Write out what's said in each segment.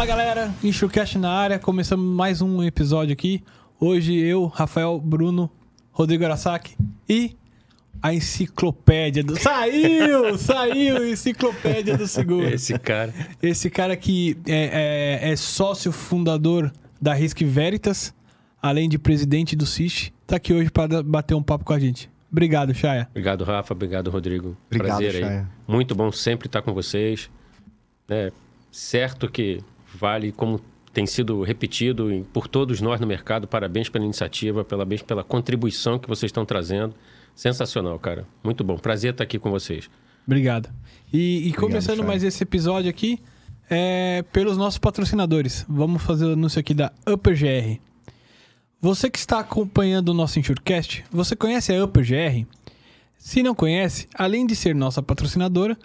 Fala galera, Enxucast na área, começamos mais um episódio aqui. Hoje eu, Rafael, Bruno, Rodrigo Arasaki e a enciclopédia do. Saiu! saiu! Enciclopédia do seguro. Esse cara. Esse cara que é, é- é sócio fundador da Risk Veritas, além de presidente do CIS, tá aqui hoje para bater um papo com a gente. Obrigado, Chaya. Obrigado, Rafa. Obrigado, Rodrigo. Obrigado, Prazer aí. Chay. Muito bom sempre estar com vocês. É, certo que vale como tem sido repetido por todos nós no mercado. Parabéns pela iniciativa, parabéns pela contribuição que vocês estão trazendo. Sensacional, cara. Muito bom. Prazer estar aqui com vocês. Obrigado. E, e começando mais esse episódio aqui, é pelos nossos patrocinadores. Vamos fazer o anúncio aqui da UpperGR. Você que está acompanhando o nosso Insurecast, você conhece a UpperGR? Se não conhece, além de ser nossa patrocinadora,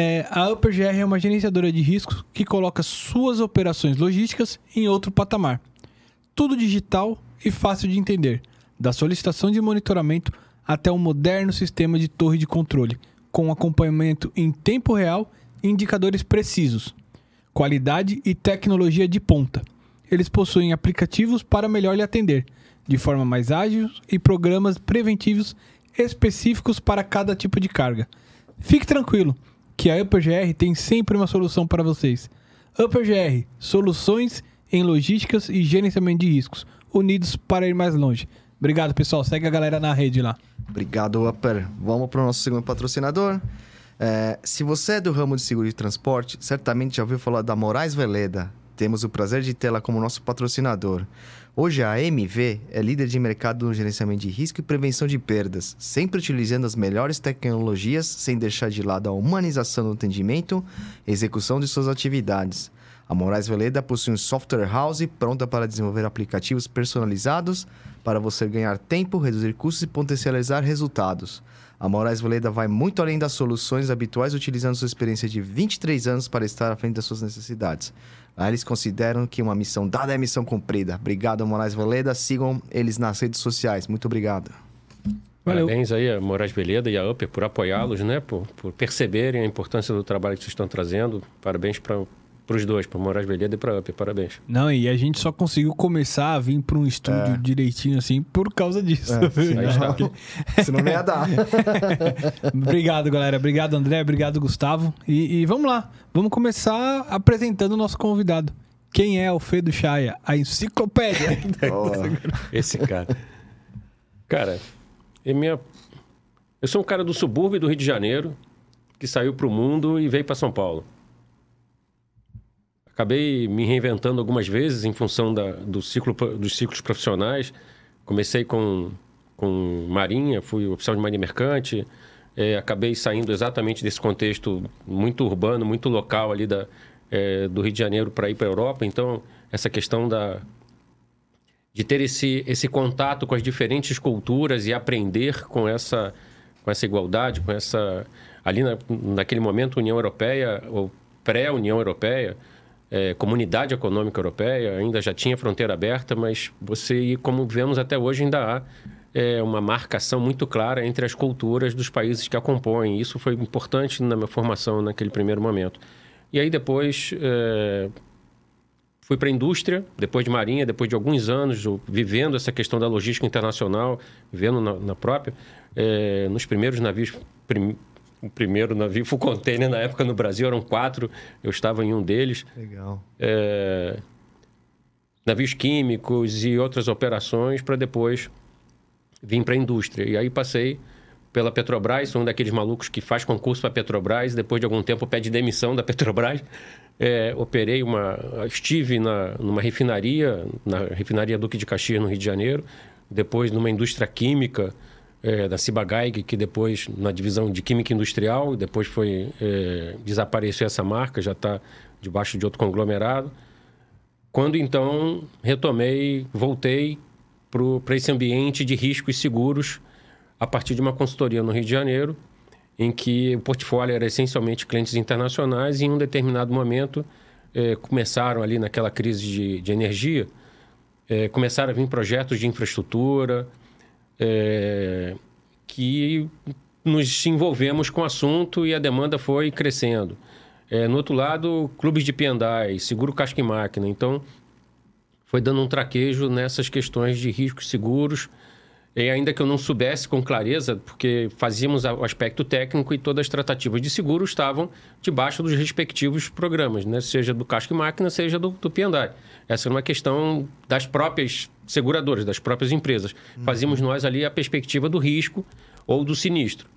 é, a UpperGR é uma gerenciadora de riscos que coloca suas operações logísticas em outro patamar. Tudo digital e fácil de entender, da solicitação de monitoramento até um moderno sistema de torre de controle, com acompanhamento em tempo real e indicadores precisos, qualidade e tecnologia de ponta. Eles possuem aplicativos para melhor lhe atender, de forma mais ágil e programas preventivos específicos para cada tipo de carga. Fique tranquilo, que a UpperGR tem sempre uma solução para vocês. UpperGR, soluções em logísticas e gerenciamento de riscos, unidos para ir mais longe. Obrigado, pessoal. Segue a galera na rede lá. Obrigado, Upper. Vamos para o nosso segundo patrocinador. É, se você é do ramo de seguro de transporte, certamente já ouviu falar da Moraes Veleda. Temos o prazer de tê-la como nosso patrocinador. Hoje a AMV é líder de mercado no gerenciamento de risco e prevenção de perdas, sempre utilizando as melhores tecnologias sem deixar de lado a humanização do atendimento e execução de suas atividades. A Moraes Veleda possui um software house pronta para desenvolver aplicativos personalizados para você ganhar tempo, reduzir custos e potencializar resultados. A Moraes Veleda vai muito além das soluções habituais, utilizando sua experiência de 23 anos para estar à frente das suas necessidades. Lá eles consideram que uma missão dada é missão cumprida. Obrigado, Moraes Veleda. Sigam eles nas redes sociais. Muito obrigado. Valeu. Parabéns aí a Moraes Veleda e a Upper por apoiá-los, né? Por, por perceberem a importância do trabalho que vocês estão trazendo. Parabéns para os dois, para Moraes Veleda e para Upper. Parabéns. Não, e a gente só conseguiu começar a vir para um estúdio direitinho assim por causa disso. É, senão- Aí está. Senão não ia dar. Obrigado, galera. Obrigado, André. Obrigado, Gustavo. E, e vamos lá. Vamos começar apresentando o nosso convidado. Quem é o Fedo Chaya? A enciclopédia. Esse cara. cara, é minha... eu sou um cara do subúrbio do Rio de Janeiro que saiu para o mundo e veio para São Paulo. Acabei me reinventando algumas vezes em função da, do ciclo, dos ciclos profissionais. Comecei com, com Marinha, fui oficial de Marinha Mercante. eh, acabei saindo exatamente desse contexto muito urbano, muito local ali da, eh, do Rio de Janeiro para ir para a Europa. Então, essa questão da, de ter esse, esse contato com as diferentes culturas e aprender com essa, com essa igualdade, com essa. Ali na, naquele momento, União Europeia, ou pré-União Europeia, eh, Comunidade Econômica Europeia, ainda já tinha fronteira aberta, mas você, como vemos até hoje, ainda há eh, uma marcação muito clara entre as culturas dos países que a compõem. Isso foi importante na minha formação naquele primeiro momento. E aí depois. eh, Fui para a indústria, depois de marinha, depois de alguns anos vivendo essa questão da logística internacional, vivendo na, na própria, eh, nos primeiros navios, prim- o primeiro navio full container na época no Brasil eram quatro, eu estava em um deles, legal. eh, navios químicos e outras operações para depois vir para a indústria. E aí passei pela Petrobras, sou um daqueles malucos que faz concurso para a Petrobras, depois de algum tempo pede demissão da Petrobras. É, operei uma. Estive na, numa refinaria, na refinaria Duque de Caxias, no Rio de Janeiro, depois numa indústria química, é, da Ciba-Geigy, que depois na divisão de Química Industrial, depois foi. É, desapareceu essa marca, já está debaixo de outro conglomerado. Quando então retomei, voltei para esse ambiente de riscos seguros a partir de uma consultoria no Rio de Janeiro, em que o portfólio era essencialmente clientes internacionais e em um determinado momento eh, começaram ali naquela crise de, de energia, eh, começaram a vir projetos de infraestrutura eh, que nos envolvemos com o assunto e a demanda foi crescendo. É, no outro lado, clubes de P&I, seguro casca e máquina. Então, foi dando um traquejo nessas questões de riscos seguros, e ainda que eu não soubesse com clareza, porque fazíamos o aspecto técnico e todas as tratativas de seguro estavam debaixo dos respectivos programas, né? seja do casco e máquina, seja do, do P&I. Essa era uma questão das próprias seguradoras, das próprias empresas. Fazíamos nós ali a perspectiva do risco ou do sinistro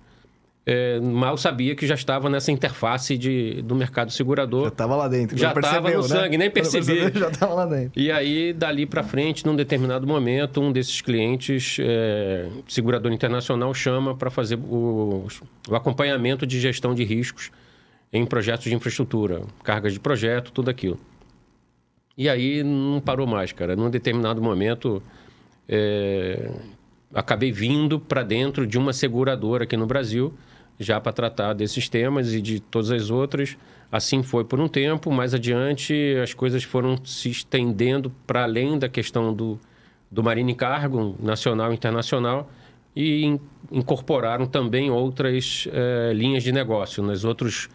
é, mal sabia que já estava nessa interface de, do mercado segurador. Já estava lá dentro. Já estava no né? sangue, nem percebi. já estava lá dentro. E aí, dali para frente, num determinado momento, um desses clientes, é, segurador internacional, chama para fazer o, o acompanhamento de gestão de riscos em projetos de infraestrutura, cargas de projeto, tudo aquilo. E aí não parou mais, cara. Num determinado momento, é, acabei vindo para dentro de uma seguradora aqui no Brasil já para tratar desses temas e de todas as outras. Assim foi por um tempo, mais adiante as coisas foram se estendendo para além da questão do, do Marine Cargo nacional e internacional e in, incorporaram também outras eh, linhas de negócio, nas outros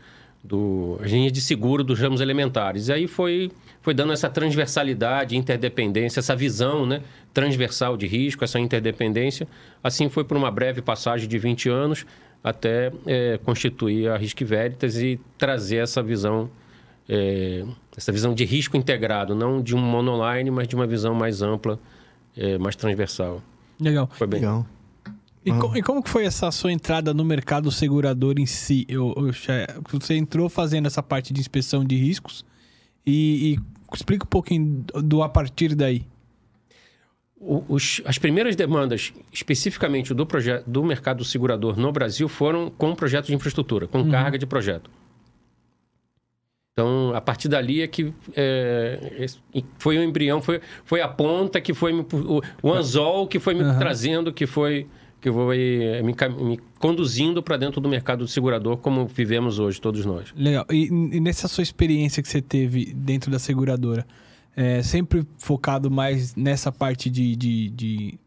do, as linhas de seguro dos ramos elementares. E aí foi, foi dando essa transversalidade, interdependência, essa visão né, transversal de risco, essa interdependência. Assim foi por uma breve passagem de 20 anos, até é, constituir a Risk Veritas e trazer essa visão, é, essa visão de risco integrado, não de um monoline, mas de uma visão mais ampla, é, mais transversal. Legal. Foi bem. Legal. E, co e, como que foi essa sua entrada no mercado segurador em si? Eu, eu, você entrou fazendo essa parte de inspeção de riscos e, e explica um pouquinho do a partir daí os, as primeiras demandas, especificamente do, do mercado segurador no Brasil, foram com projetos de infraestrutura, com uhum. carga de projeto. Então, a partir dali é que é, foi o embrião, foi, foi a ponta que foi o, o anzol que foi me uhum. trazendo, que foi que foi é, me, me conduzindo para dentro do mercado do segurador, como vivemos hoje, todos nós. Legal. E, e nessa sua experiência que você teve dentro da seguradora, é, sempre focado mais nessa parte de, de, de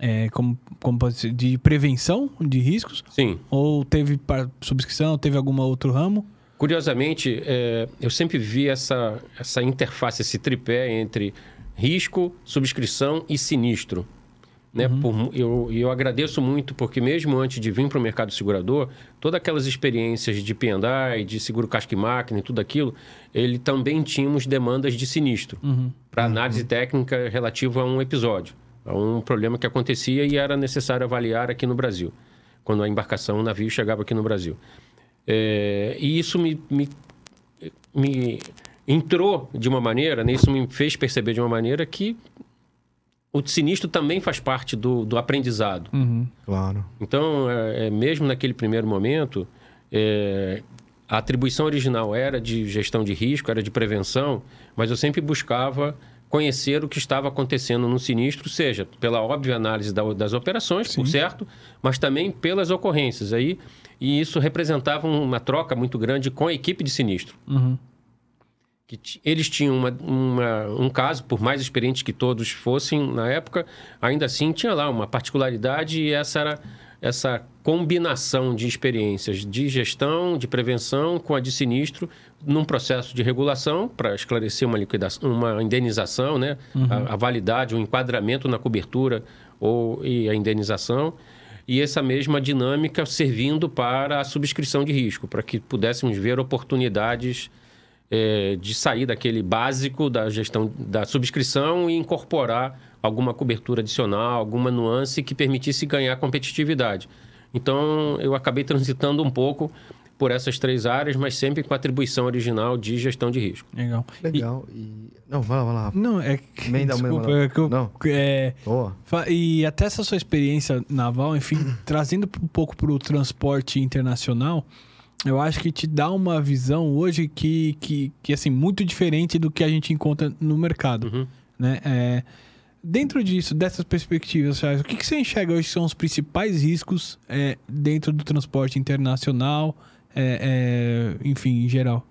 é, como, como dizer, de prevenção de riscos? Sim. Ou teve para subscrição, teve algum outro ramo? Curiosamente, é, eu sempre vi essa, essa interface, esse tripé entre risco, subscrição e sinistro. Né? Uhum. Por, eu, eu agradeço muito porque mesmo antes de vir para o mercado segurador, todas aquelas experiências de P&I, de seguro casca e máquina e tudo aquilo, ele também tínhamos demandas de sinistro uhum. para análise uhum. técnica relativa a um episódio, a um problema que acontecia e era necessário avaliar aqui no Brasil, quando a embarcação, o navio chegava aqui no Brasil. É, e isso me, me, me entrou de uma maneira, né? isso me fez perceber de uma maneira que o sinistro também faz parte do, do aprendizado. Uhum. Claro. Então, é, é, mesmo naquele primeiro momento, é, a atribuição original era de gestão de risco, era de prevenção, mas eu sempre buscava conhecer o que estava acontecendo no sinistro, seja pela óbvia análise da, das operações, Sim. por certo, mas também pelas ocorrências. Aí, e isso representava uma troca muito grande com a equipe de sinistro. Uhum que eles tinham uma, uma, um caso, por mais experientes que todos fossem na época, ainda assim tinha lá uma particularidade e essa era essa combinação de experiências de gestão, de prevenção com a de sinistro num processo de regulação para esclarecer uma liquidação, uma indenização, né? Uhum. A, a, validade, o enquadramento na cobertura ou e a indenização e essa mesma dinâmica servindo para a subscrição de risco, para que pudéssemos ver oportunidades é, de sair daquele básico da gestão da subscrição e incorporar alguma cobertura adicional, alguma nuance que permitisse ganhar competitividade. Então, eu acabei transitando um pouco por essas três áreas, mas sempre com a atribuição original de gestão de risco. Legal. Legal. E... e... Não, vai lá, vai lá. Não, é que... Emenda Desculpa, é que eu... Não. É... Boa. E até essa sua experiência naval, enfim, trazendo um pouco para o transporte internacional, eu acho que te dá uma visão hoje que, que, que assim, muito diferente do que a gente encontra no mercado. Uhum. Né? É, dentro disso, dessas perspectivas, o que, que você enxerga hoje são os principais riscos é, dentro do transporte internacional, é, é enfim, em geral?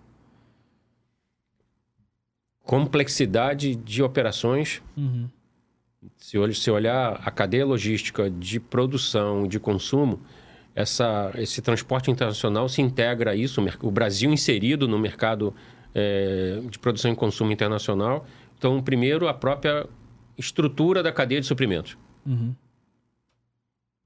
Complexidade de operações. Uhum. Se, se olhar a cadeia logística de produção, de consumo, essa, esse transporte internacional se integra a isso, o Brasil inserido no mercado é, de produção e consumo internacional. Então, primeiro, a própria estrutura da cadeia de suprimentos. Uhum.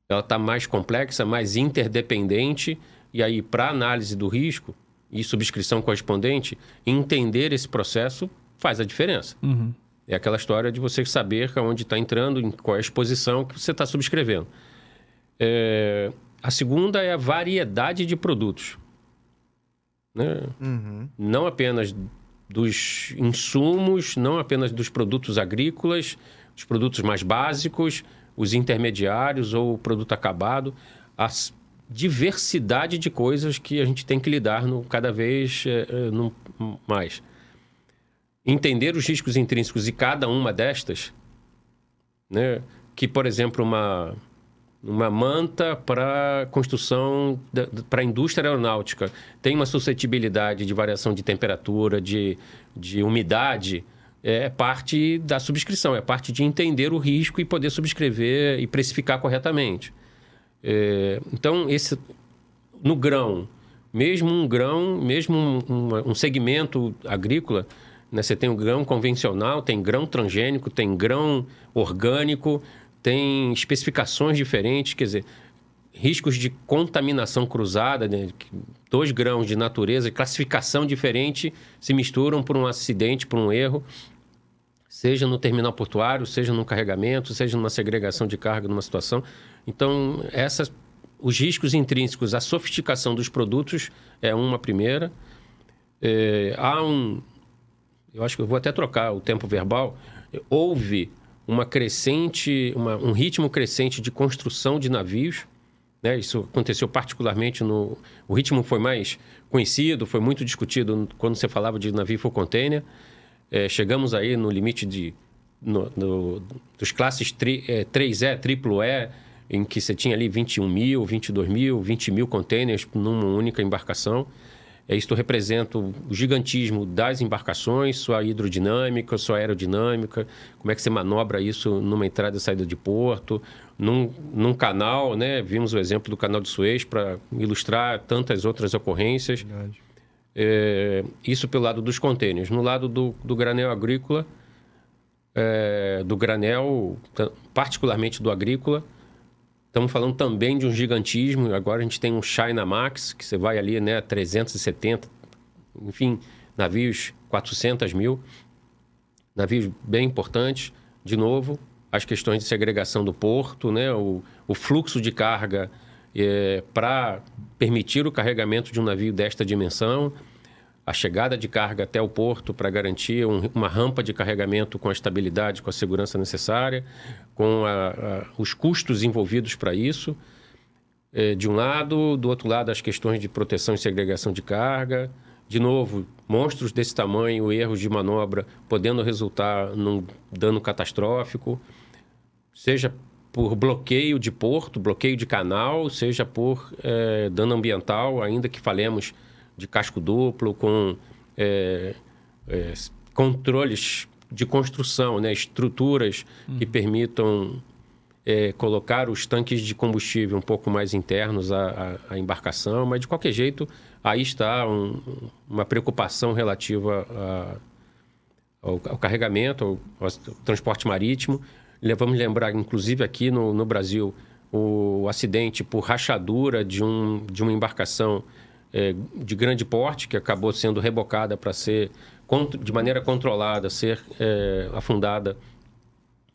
Ela está mais complexa, mais interdependente, e aí, para análise do risco e subscrição correspondente, entender esse processo faz a diferença. Uhum. É aquela história de você saber onde está entrando, em qual é a exposição que você está subscrevendo. É... A segunda é a variedade de produtos. Né? Uhum. Não apenas dos insumos, não apenas dos produtos agrícolas, os produtos mais básicos, os intermediários ou o produto acabado, a diversidade de coisas que a gente tem que lidar no, cada vez é, no, mais. Entender os riscos intrínsecos de cada uma destas, né? que, por exemplo, uma, uma manta para construção, para a indústria aeronáutica, tem uma suscetibilidade de variação de temperatura, de, de umidade, é parte da subscrição, é parte de entender o risco e poder subscrever e precificar corretamente. É, então, esse, no grão, mesmo um grão, mesmo um, um segmento agrícola, né, você tem o grão convencional, tem grão transgênico, tem grão orgânico, tem especificações diferentes, quer dizer, riscos de contaminação cruzada, né? dois grãos de natureza, classificação diferente, se misturam por um acidente, por um erro, seja no terminal portuário, seja no carregamento, seja numa segregação de carga numa situação. Então, essas, os riscos intrínsecos, a sofisticação dos produtos é uma primeira. É, há um, eu acho que eu vou até trocar o tempo verbal. Houve uma crescente, uma, um ritmo crescente de construção de navios. Né? Isso aconteceu particularmente no. O ritmo foi mais conhecido, foi muito discutido quando você falava de navio full container. É, chegamos aí no limite de, no, no, dos classes tri, é, 3E, triplo E, em que você tinha ali 21 mil, 22 mil, 20 mil containers numa única embarcação. É, isto representa o gigantismo das embarcações, sua hidrodinâmica, sua aerodinâmica, como é que você manobra isso numa entrada e saída de porto, num, num canal, né? Vimos o exemplo do canal de Suez para ilustrar tantas outras ocorrências. É, isso pelo lado dos contêineres. No lado do, do granel agrícola, é, do granel, particularmente do agrícola, Estamos falando também de um gigantismo. Agora a gente tem um China Max, que você vai ali, né, 370, enfim, navios 400 mil, navios bem importantes. De novo, as questões de segregação do porto, né, o, o fluxo de carga é, para permitir o carregamento de um navio desta dimensão a chegada de carga até o porto para garantir um, uma rampa de carregamento com a estabilidade, com a segurança necessária, com a, a, os custos envolvidos para isso. É, de um lado, do outro lado, as questões de proteção e segregação de carga. De novo, monstros desse tamanho, erros de manobra podendo resultar num dano catastrófico, seja por bloqueio de porto, bloqueio de canal, seja por é, dano ambiental, ainda que falemos de casco duplo, com é, é, controles de construção, né? estruturas uhum. que permitam é, colocar os tanques de combustível um pouco mais internos à, à, embarcação, mas de qualquer jeito, aí está um, uma preocupação relativa a, ao, ao, carregamento, ao, ao, transporte marítimo. Vamos lembrar, inclusive aqui no, no Brasil, o acidente por rachadura de, um, de uma embarcação é, de grande porte, que acabou sendo rebocada para ser, de maneira controlada, ser é, afundada.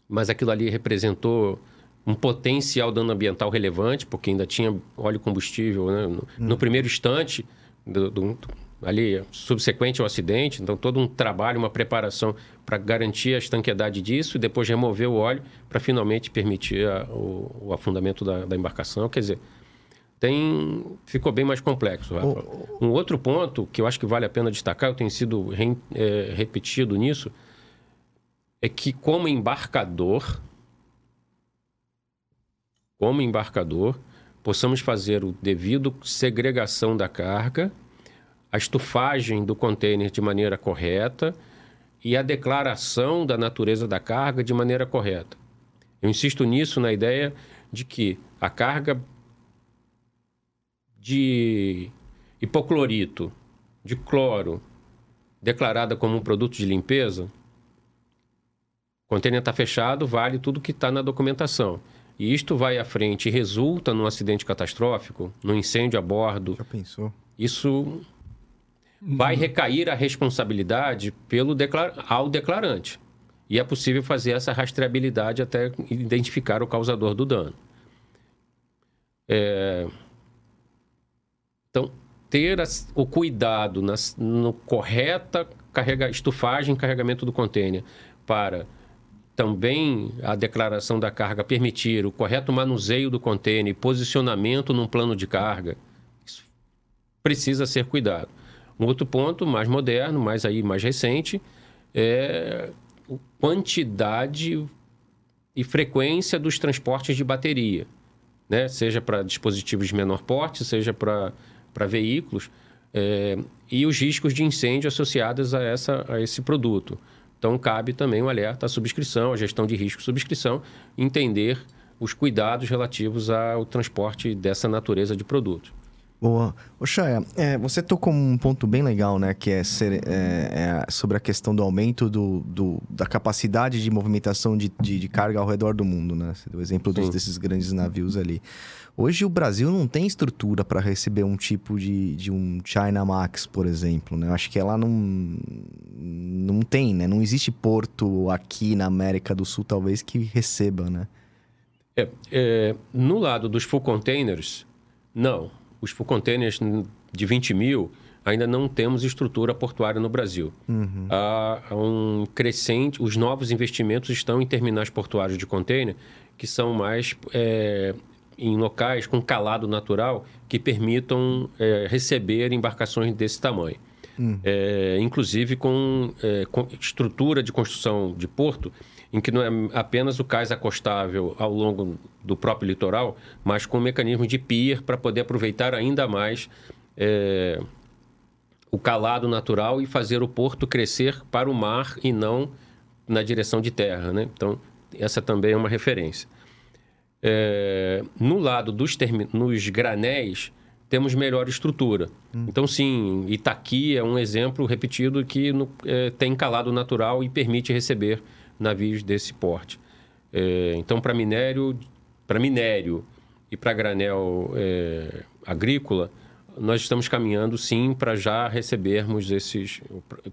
Mas aquilo ali representou um potencial dano ambiental relevante, porque ainda tinha óleo combustível né? no, hum. no, primeiro instante, do, do, ali subsequente ao acidente. Então, todo um trabalho, uma preparação para garantir a estanqueidade disso e depois remover o óleo para finalmente permitir a, o, o, afundamento da, da embarcação. Quer dizer, tem ficou bem mais complexo. Rafa. Um outro ponto que eu acho que vale a pena destacar, eu tenho sido re, é, repetido nisso, é que como embarcador, como embarcador, possamos fazer o devido segregação da carga, a estufagem do container de maneira correta e a declaração da natureza da carga de maneira correta. Eu insisto nisso na ideia de que a carga de hipoclorito, de cloro, declarada como um produto de limpeza, o container está fechado, vale tudo que está na documentação. E isto vai à frente e resulta num acidente catastrófico, num incêndio a bordo. Já pensou? Isso vai recair a responsabilidade pelo declar... ao declarante. E é possível fazer essa rastreabilidade até identificar o causador do dano. É... Então, ter o cuidado na no correta carrega, estufagem carregamento do container para também a declaração da carga permitir o correto manuseio do container e posicionamento num plano de carga, isso precisa ser cuidado. Um outro ponto mais moderno, mais aí mais recente, é a quantidade e frequência dos transportes de bateria, né? Seja para dispositivos de menor porte, seja para para veículos é, e os riscos de incêndio associados a, essa, a esse produto. Então, cabe também um alerta à subscrição, à gestão de risco subscrição, entender os cuidados relativos ao transporte dessa natureza de produto. Boa. É, você tocou um ponto bem legal, né? Que é, ser, é, é sobre a questão do aumento do, do da capacidade de movimentação de, de, de, carga ao redor do mundo, né? Você deu o exemplo dos, desses grandes navios ali. Hoje o Brasil não tem estrutura para receber um tipo de, de um China Max, por exemplo, né? Eu acho que ela não, não tem, né? Não existe porto aqui na América do Sul, talvez, que receba, né? É, é, no lado dos full containers, não os full containers de 20 mil, ainda não temos estrutura portuária no Brasil. Uhum. Há, um crescente, os novos investimentos estão em terminais portuários de container, que são mais é, em locais com calado natural que permitam é, receber embarcações desse tamanho. Uhum. É, inclusive com, é, com estrutura de construção de porto em que não é apenas o cais acostável ao longo do próprio litoral, mas com um mecanismo de pier para poder aproveitar ainda mais é, o calado natural e fazer o porto crescer para o mar e não na direção de terra. Né? Então, essa também é uma referência. É, no lado dos nos granéis, temos melhor estrutura. Hum. Então, sim, Itaqui é um exemplo repetido que no, é, tem calado natural e permite receber navios desse porte. É, então, para minério, para minério e para granel é, agrícola, nós estamos caminhando sim para já recebermos esses,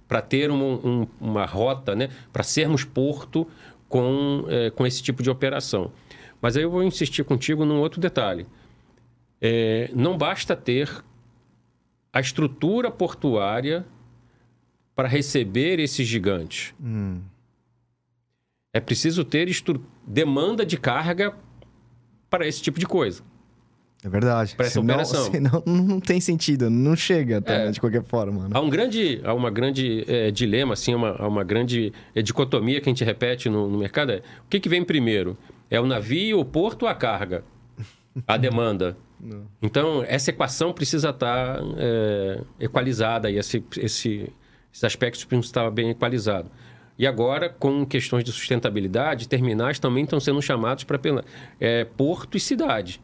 para ter um, um, uma rota, né, para sermos porto com, é, com esse tipo de operação. Mas aí eu vou insistir contigo num outro detalhe. É, não basta ter a estrutura portuária para receber esses gigantes. Hum. É preciso ter demanda de carga para esse tipo de coisa. É verdade. Para essa senão, operação. Senão não tem sentido, não chega é. de qualquer forma. Né? Há um grande, há uma grande é, dilema, assim, uma, uma grande é, dicotomia que a gente repete no, no mercado. É, o que, que vem primeiro? É o navio, o porto ou a carga? A demanda. Então, essa equação precisa estar é, equalizada e esse, esse, esses aspectos precisam estar bem equalizados. E agora, com questões de sustentabilidade, terminais também estão sendo chamados para é, porto e cidade.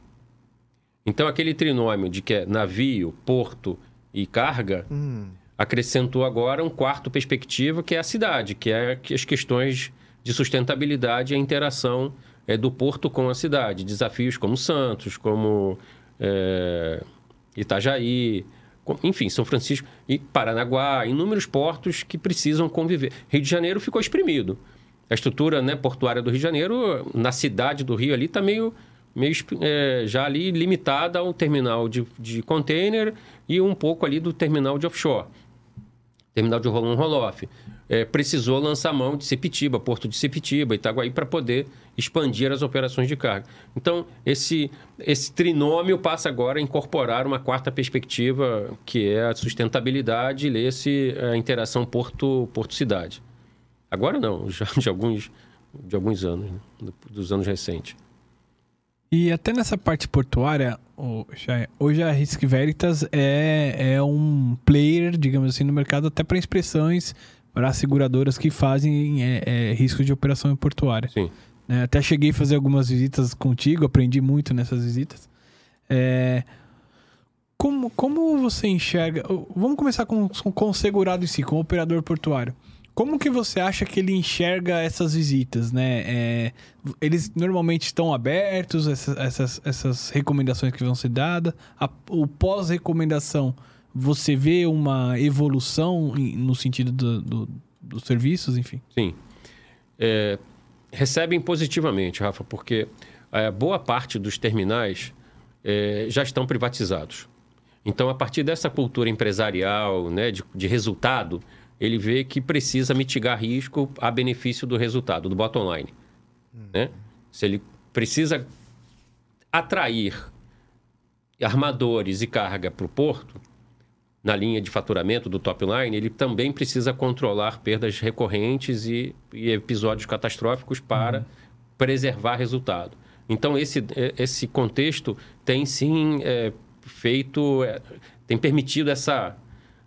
Então, aquele trinômio de que é navio, porto e carga, hum. acrescentou agora um quarto perspectiva, que é a cidade, que é as questões de sustentabilidade e a interação é, do porto com a cidade. Desafios como Santos, como é, Itajaí, enfim, São Francisco e Paranaguá, inúmeros portos que precisam conviver. Rio de Janeiro ficou exprimido. A estrutura né, portuária do Rio de Janeiro, na cidade do Rio ali, está meio, meio é, já ali limitada ao terminal de, de container e um pouco ali do terminal de offshore. Terminal de Rolon Roloff é, precisou lançar mão de Sepitiba, Porto de Sepitiba, Itaguaí, para poder expandir as operações de carga. Então, esse, esse trinômio passa agora a incorporar uma quarta perspectiva, que é a sustentabilidade e esse a interação porto-cidade. Porto agora não, já de alguns, de alguns anos, né? dos anos recentes. E até nessa parte portuária, hoje a Risk Veritas é, é um player, digamos assim, no mercado até para expressões para seguradoras que fazem é, é, risco de operação portuária. Sim. É, até cheguei a fazer algumas visitas contigo, aprendi muito nessas visitas. É, como, como você enxerga. Vamos começar com, com o segurado em si, com o operador portuário. Como que você acha que ele enxerga essas visitas, né? É, eles normalmente estão abertos, essas, essas, essas recomendações que vão ser dadas. A, o pós-recomendação, você vê uma evolução no sentido do, do, dos serviços, enfim? Sim. É, recebem positivamente, Rafa, porque é, boa parte dos terminais é, já estão privatizados. Então, a partir dessa cultura empresarial, né, de, de resultado, ele vê que precisa mitigar risco a benefício do resultado, do bottom line. Uhum. Né? Se ele precisa atrair armadores e carga para o porto, na linha de faturamento do top line, ele também precisa controlar perdas recorrentes e, e episódios catastróficos para uhum. preservar resultado. Então, esse, esse contexto tem sim é, feito, é, tem permitido essa,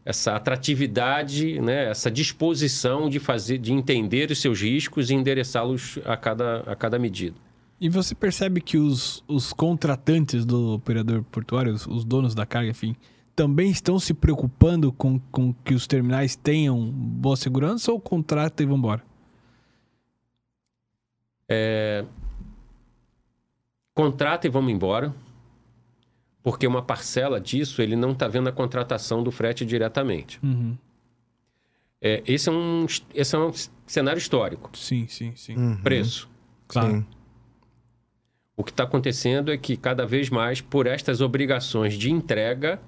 essa atratividade, né, essa disposição de fazer, de entender os seus riscos e endereçá-los a cada, a cada medida. E você percebe que os, os contratantes do operador portuário, os, os donos da carga, enfim, também estão se preocupando com, com que os terminais tenham boa segurança ou contrata e vão embora? É... Contrata e vamos embora porque uma parcela disso ele não está vendo a contratação do frete diretamente. Uhum. É, esse, é um, esse é um cenário histórico. Sim, sim, sim. Uhum. Preço. Claro. Sim. O que está acontecendo é que cada vez mais, por estas obrigações de entrega,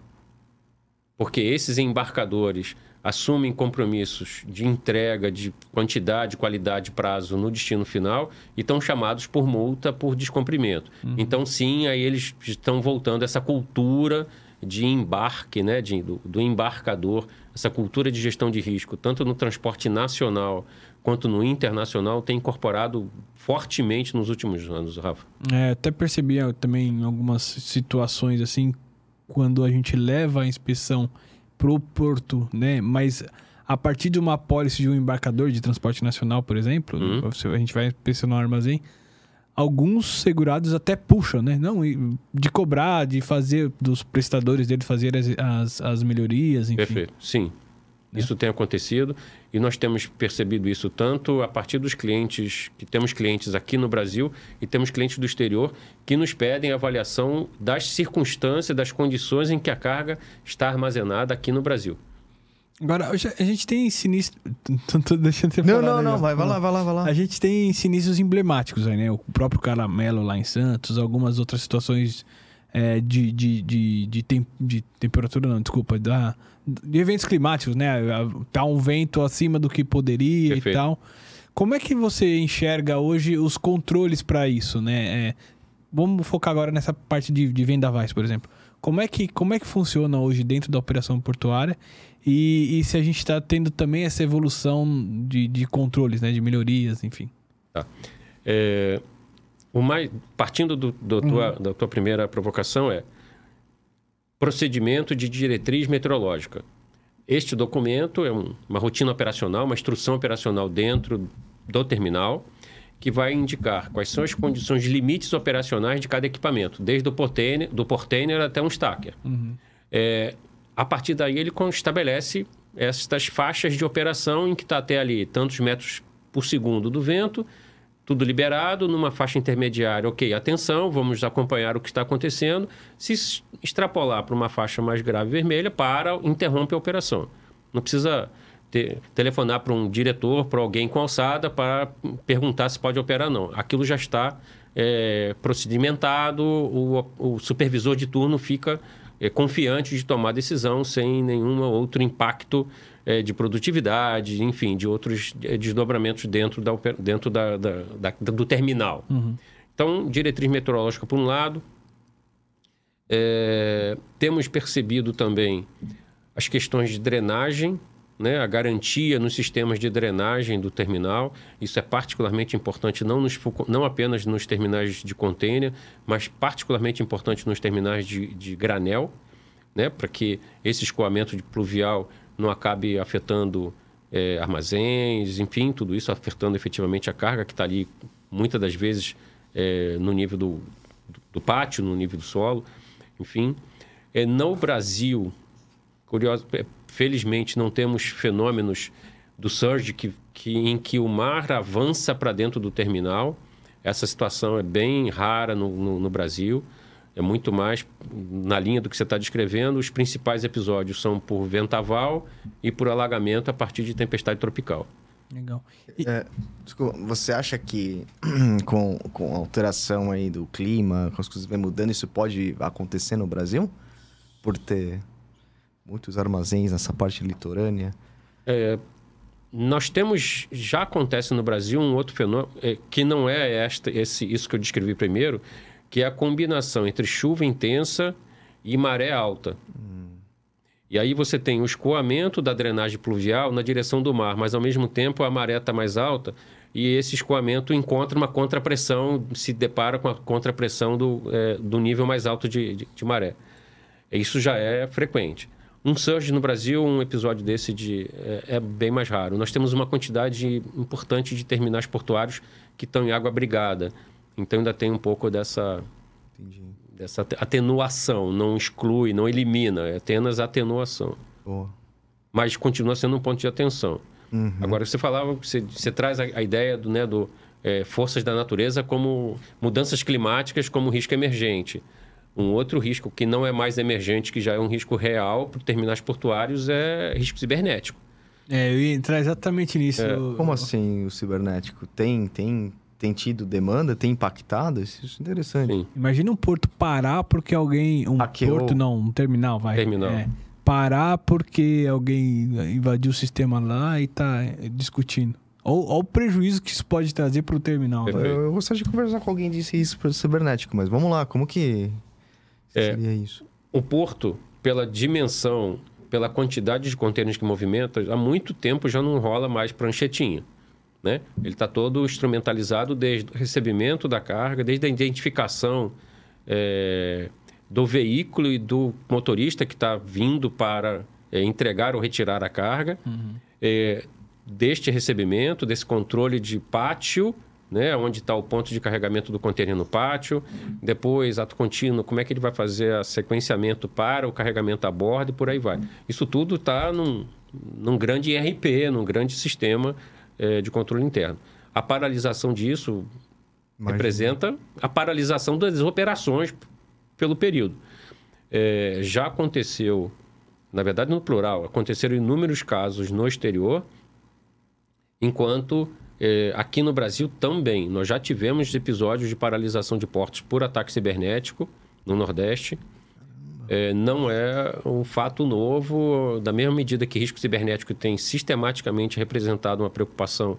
porque esses embarcadores assumem compromissos de entrega de quantidade, qualidade, prazo no destino final e estão chamados por multa por descumprimento. Uhum. Então, sim, aí eles estão voltando essa cultura de embarque, né, de, do, do, embarcador, essa cultura de gestão de risco, tanto no transporte nacional quanto no internacional, tem incorporado fortemente nos últimos anos, Rafa. É, até percebi também em algumas situações assim, quando a gente leva a inspeção pro porto, né? Mas a partir de uma pólice de um embarcador de transporte nacional, por exemplo, uhum. a gente vai inspecionar o armazém, alguns segurados até puxam, né? Não, de cobrar, de fazer, dos prestadores dele fazer as, as, as melhorias, enfim. Perfeito, sim. Né? Isso tem acontecido e nós temos percebido isso tanto a partir dos clientes, que temos clientes aqui no Brasil e temos clientes do exterior que nos pedem avaliação das circunstâncias, das condições em que a carga está armazenada aqui no Brasil. Agora, a gente tem sinistros. Tô deixando você Não, não, não, vai, vai lá, vai lá, vai lá. A gente tem sinistros emblemáticos aí, né? O próprio Caramelo lá em Santos, algumas outras situações é, de, de, de, de, tem, de temperatura, não, desculpa, da, de eventos climáticos, né? Tá um vento acima do que poderia Perfeito. e tal. Como é que você enxerga hoje os controles para isso, né? É, vamos focar agora nessa parte de, de vendavais, por exemplo. Como é, que, como é que funciona hoje dentro da operação portuária e, e se a gente está tendo também essa evolução de, de controles, né? De melhorias, enfim. Tá. É, o mais, partindo do, do tua, uhum. da tua primeira provocação é procedimento de diretriz meteorológica. Este documento é um, uma rotina operacional, uma instrução operacional dentro do terminal, que vai indicar quais são as condições limites operacionais de cada equipamento, desde o portainer, do portainer até um stacker. Uhum. É, a partir daí, ele estabelece estas faixas de operação em que está até ali tantos metros por segundo do vento, tudo liberado, numa faixa intermediária, ok, atenção, vamos acompanhar o que está acontecendo. Se extrapolar para uma faixa mais grave vermelha, para, interrompe a operação. Não precisa telefonar para um diretor, para alguém com alçada, para perguntar se pode operar não. Aquilo já está é, procedimentado, o, o, supervisor de turno fica é, confiante de tomar decisão sem nenhum outro impacto é, de produtividade, enfim, de outros é, desdobramentos dentro, da, dentro da, da, da do terminal. Uhum. Então, diretriz meteorológica por um lado. É, temos percebido também as questões de drenagem, né, a garantia nos sistemas de drenagem do terminal. Isso é particularmente importante não, nos, não apenas nos terminais de container, mas particularmente importante nos terminais de, de granel, né, para que esse escoamento de pluvial não acabe afetando é, armazéns, enfim, tudo isso afetando efetivamente a carga que está ali, muitas das vezes, é, no nível do, do, pátio, no nível do solo, enfim. É, no Brasil, curioso, é, felizmente não temos fenômenos do surge que, que, em que o mar avança para dentro do terminal. Essa situação é bem rara no, no, no Brasil. É muito mais na linha do que você está descrevendo. Os principais episódios são por ventaval e por alagamento a partir de tempestade tropical. Legal. É, desculpa, você acha que com, com a alteração aí do clima, com as coisas vem mudando, isso pode acontecer no Brasil? Por ter muitos armazéns nessa parte litorânea? É, nós temos, já acontece no Brasil um outro fenômeno, é, que não é esta, esse, isso que eu descrevi primeiro, que é a combinação entre chuva intensa e maré alta. Hum. E aí você tem o escoamento da drenagem pluvial na direção do mar, mas ao mesmo tempo a maré está mais alta e esse escoamento encontra uma contrapressão, se depara com a contrapressão do, é, do nível mais alto de, de, de maré. Isso já é frequente. Um surge no Brasil, um episódio desse de, é, é, bem mais raro. Nós temos uma quantidade importante de terminais portuários que estão em água abrigada. Então ainda tem um pouco dessa, Entendi. dessa atenuação. Não exclui, não elimina, é apenas atenuação. Oh. Mas continua sendo um ponto de atenção. Uhum. Agora, você falava, você, você traz a, a, ideia do, né, do é, forças da natureza como mudanças climáticas como risco emergente. Um outro risco que não é mais emergente, que já é um risco real para terminais portuários, é risco cibernético. É, eu ia entrar exatamente nisso. É. Como assim o cibernético? Tem, tem, tem tido demanda? Tem impactado? Isso é interessante. Sim. Imagina um porto parar porque alguém... Um Hackeou. porto não, um terminal, vai. Terminal. É, parar porque alguém invadiu o sistema lá e está discutindo. Ou, o prejuízo que isso pode trazer para o terminal. Eu, eu gostaria de conversar com alguém que disse isso para o cibernético, mas vamos lá, como que é, seria isso? O porto, pela dimensão, pela quantidade de contêineres que movimenta, há muito tempo já não rola mais pranchetinha. Né? Ele está todo instrumentalizado desde o recebimento da carga, desde a identificação é, do veículo e do motorista que está vindo para é, entregar ou retirar a carga, uhum. é, deste recebimento, desse controle de pátio né? Onde está o ponto de carregamento do contêiner no pátio. Depois, ato contínuo, como é que ele vai fazer a sequenciamento para o carregamento a bordo e por aí vai. Isso tudo está num, num grande IRP, num grande sistema é, de controle interno. A paralisação disso Imagina. representa a paralisação das operações pelo período. É, já aconteceu, na verdade no plural, aconteceram inúmeros casos no exterior, enquanto é, aqui no Brasil também, nós já tivemos episódios de paralisação de portos por ataque cibernético no Nordeste. É, não é um fato novo, da mesma medida que risco cibernético tem sistematicamente representado uma preocupação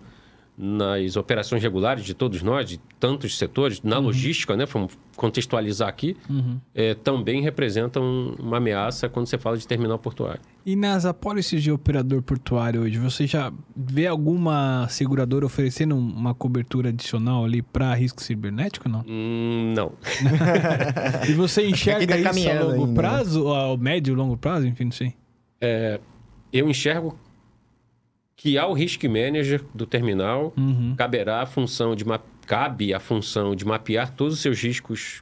nas operações regulares de todos nós, de tantos setores, na uhum. logística, né? Vamos contextualizar aqui, uhum. é, também representam uma ameaça quando você fala de terminal portuário. E nas apólices de operador portuário hoje, você já vê alguma seguradora oferecendo uma cobertura adicional ali para risco cibernético, não? Hum, não. e você enxerga tá isso a longo ainda, né? prazo, né? ou a médio e longo prazo, enfim, não sei? É, eu enxergo que ao risk manager do terminal uhum. caberá a função de cabe a função de mapear todos os seus riscos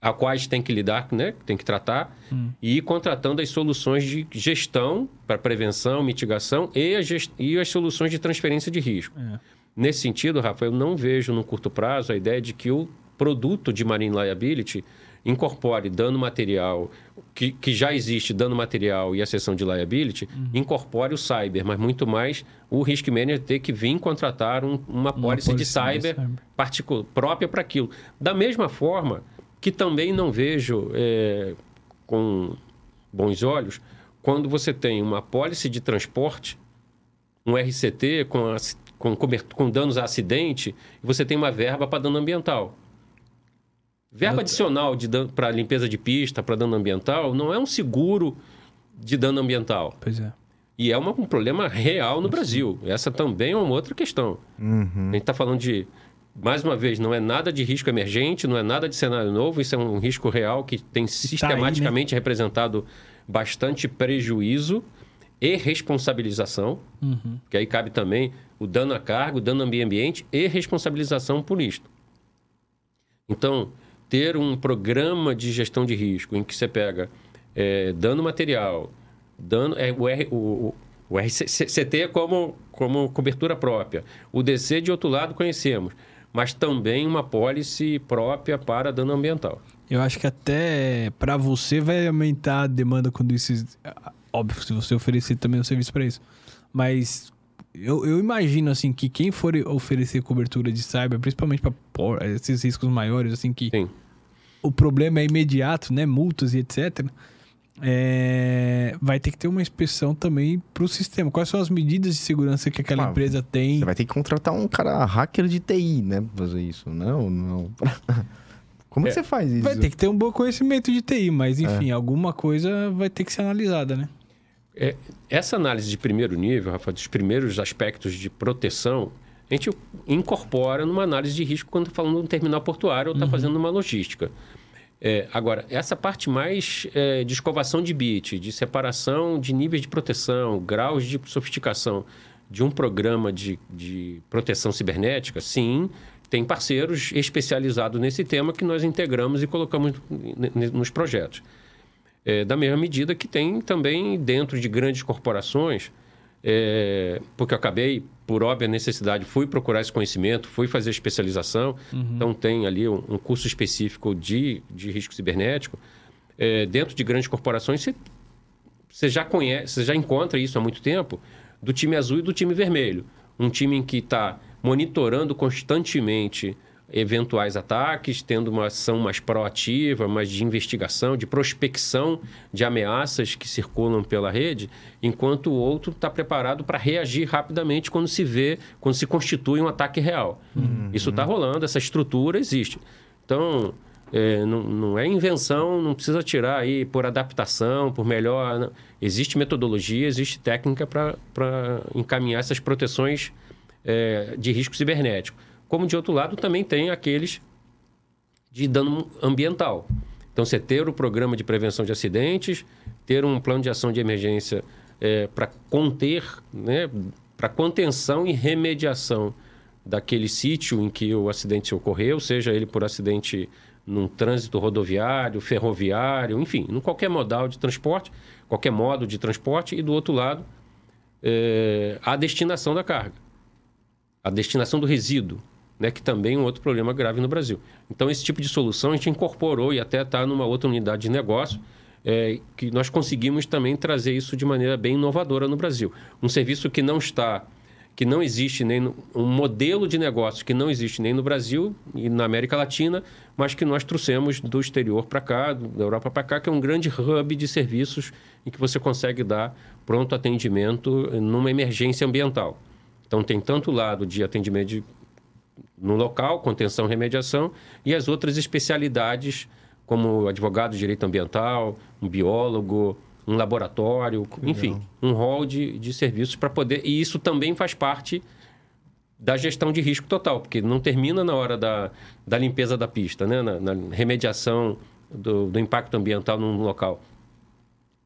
a quais tem que lidar, né, tem que tratar uhum. e ir contratando as soluções de gestão para prevenção, mitigação e, gest... e, as soluções de transferência de risco. É. Nesse sentido, Rafa, eu não vejo no curto prazo a ideia de que o produto de marine liability incorpore dano material, que, que já existe dano material e a seção de liability, uhum. incorpore o cyber, mas muito mais o risk manager ter que vir contratar um, uma pólice de cyber, cyber. própria para aquilo. Da mesma forma que também não vejo é, com bons olhos quando você tem uma pólice de transporte, um RCT com, a, com, com danos a acidente, e você tem uma verba para dano ambiental. Verba adicional para limpeza de pista, para dano ambiental, não é um seguro de dano ambiental. Pois é. E é uma, um problema real no Brasil. Essa também é uma outra questão. Uhum. A gente está falando de, mais uma vez, não é nada de risco emergente, não é nada de cenário novo, isso é um risco real que tem sistematicamente tá aí, né? representado bastante prejuízo e responsabilização, uhum. que aí cabe também o dano a cargo, o dano ao meio ambiente e responsabilização por isto. Então, ter um programa de gestão de risco em que você pega é, dano material, dano, é, o, R, o, o RCT como, como cobertura própria. O DC, de outro lado, conhecemos. Mas também uma pólice própria para dano ambiental. Eu acho que até para você vai aumentar a demanda quando isso. Óbvio, se você oferecer também um serviço para isso. Mas eu, eu, imagino, assim, que quem for oferecer cobertura de cyber, principalmente para esses riscos maiores, assim, que Sim. O problema é imediato, né? Multas e etc é, vai ter que ter uma inspeção também para o sistema. Quais são as medidas de segurança que aquela ah, empresa tem? Você vai ter que contratar um cara hacker de TI, né? Pra fazer isso, não? não. Como é, que você faz isso? Vai ter que ter um bom conhecimento de TI, mas enfim, é. alguma coisa vai ter que ser analisada, né? É, essa análise de primeiro nível, Rafa, dos primeiros aspectos de proteção, a gente incorpora numa análise de risco quando está falando de um terminal portuário ou está uhum. fazendo uma logística. É, agora, essa parte mais é, de escovação de bit, de separação de níveis de proteção, graus de sofisticação de um programa de, de proteção cibernética, sim, tem parceiros especializados nesse tema que nós integramos e colocamos nos projetos. É, da mesma medida que tem também dentro de grandes corporações é, porque eu acabei, por óbvia necessidade, fui procurar esse conhecimento, fui fazer especialização. Uhum. Então, tem ali um, um, curso específico de, de risco cibernético. É, dentro de grandes corporações, você, você já conhece, você já encontra isso há muito tempo, do time azul e do time vermelho. Um time em que está monitorando constantemente eventuais ataques, tendo uma ação mais proativa, mais de investigação, de prospecção de ameaças que circulam pela rede, enquanto o outro está preparado para reagir rapidamente quando se vê, quando se constitui um ataque real. Uhum. Isso está rolando, essa estrutura existe. Então, é, não, não, é invenção, não precisa tirar aí por adaptação, por melhor. Não. Existe metodologia, existe técnica para encaminhar essas proteções é, de risco cibernético. Como de outro lado também tem aqueles de dano ambiental. Então, você ter o programa de prevenção de acidentes, ter um plano de ação de emergência é, para conter, né, para contenção e remediação daquele sítio em que o acidente ocorreu, seja ele por acidente num trânsito rodoviário, ferroviário, enfim, em qualquer modal de transporte, qualquer modo de transporte, e do outro lado, é, a destinação da carga, a destinação do resíduo né, que também é um outro problema grave no Brasil. Então, esse tipo de solução a gente incorporou e até está numa outra unidade de negócio, é, que nós conseguimos também trazer isso de maneira bem inovadora no Brasil. Um serviço que não está, que não existe nem no, um modelo de negócio que não existe nem no Brasil e na América Latina, mas que nós trouxemos do exterior para cá, da Europa para cá, que é um grande hub de serviços em que você consegue dar pronto atendimento numa emergência ambiental. Então tem tanto o lado de atendimento de no local, contenção e remediação, e as outras especialidades, como advogado de direito ambiental, um biólogo, um laboratório, enfim, um rol de, de serviços para poder. E isso também faz parte da gestão de risco total, porque não termina na hora da, da limpeza da pista, né? na, na remediação do, do impacto ambiental num local.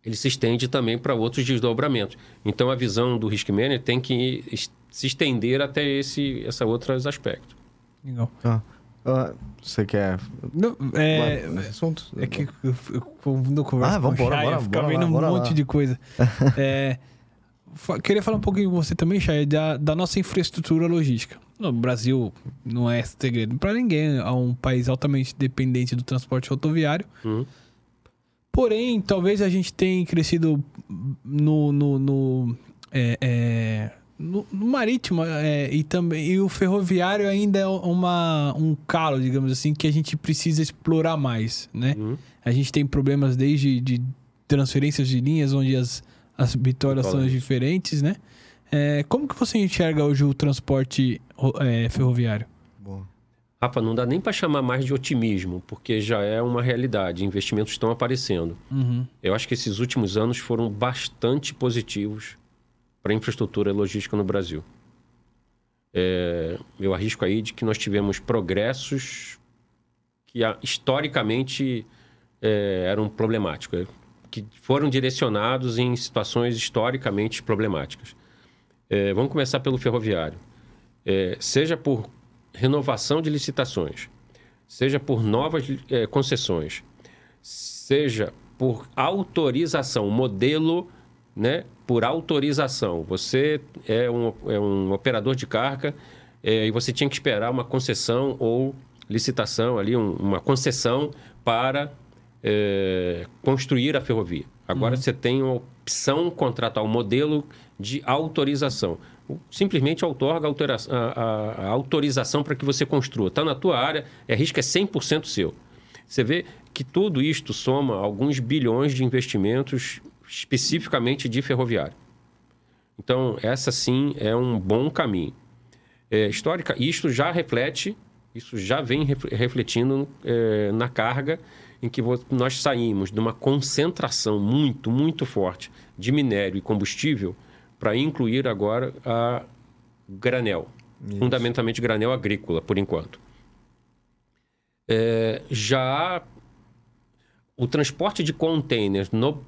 Ele se estende também para outros desdobramentos. Então, a visão do Risk Manager tem que se estender até esse, esse outros aspectos. Legal. Ah. Uh, você quer. Não, é, assunto? É que eu, eu, converso ah, vamos com bora, Chay, bora, fica vendo um monte lá. de coisa. é, queria falar um pouquinho com você também, Chay, da, da nossa infraestrutura logística. No Brasil não é segredo para ninguém, é um país altamente dependente do transporte rodoviário. Uhum. Porém, talvez a gente tenha crescido no, no, no é, é, no, no marítimo é, e também e o ferroviário ainda é uma, um calo, digamos assim, que a gente precisa explorar mais, né? Uhum. A gente tem problemas desde de transferências de linhas onde as, as vitórias são diferentes, né? É, como que você enxerga hoje o transporte é, ferroviário? Rafa, não dá nem para chamar mais de otimismo, porque já é uma realidade. Investimentos estão aparecendo. Uhum. Eu acho que esses últimos anos foram bastante positivos para a infraestrutura logística no Brasil. É, eu arrisco aí de que nós tivemos progressos que historicamente é, eram problemáticos, é, que foram direcionados em situações historicamente problemáticas. É, vamos começar pelo ferroviário. É, seja por renovação de licitações, seja por novas é, concessões, seja por autorização, modelo, né, por autorização. Você é um, é um operador de carga é, e você tinha que esperar uma concessão ou licitação ali, um, uma concessão para é, construir a ferrovia. Agora uhum. você tem uma opção contratual, um modelo de autorização. Simplesmente outorga a, a, a autorização para que você construa. Está na tua área, é risco é 100% seu. Você vê que tudo isto soma alguns bilhões de investimentos especificamente de ferroviário. Então, essa sim é um bom caminho. É, histórica, isto já reflete, isso já vem refletindo é, na carga em que nós saímos de uma concentração muito, muito forte de minério e combustível para incluir agora a granel, Isso. fundamentalmente granel agrícola, por enquanto. É, já o transporte de containers no,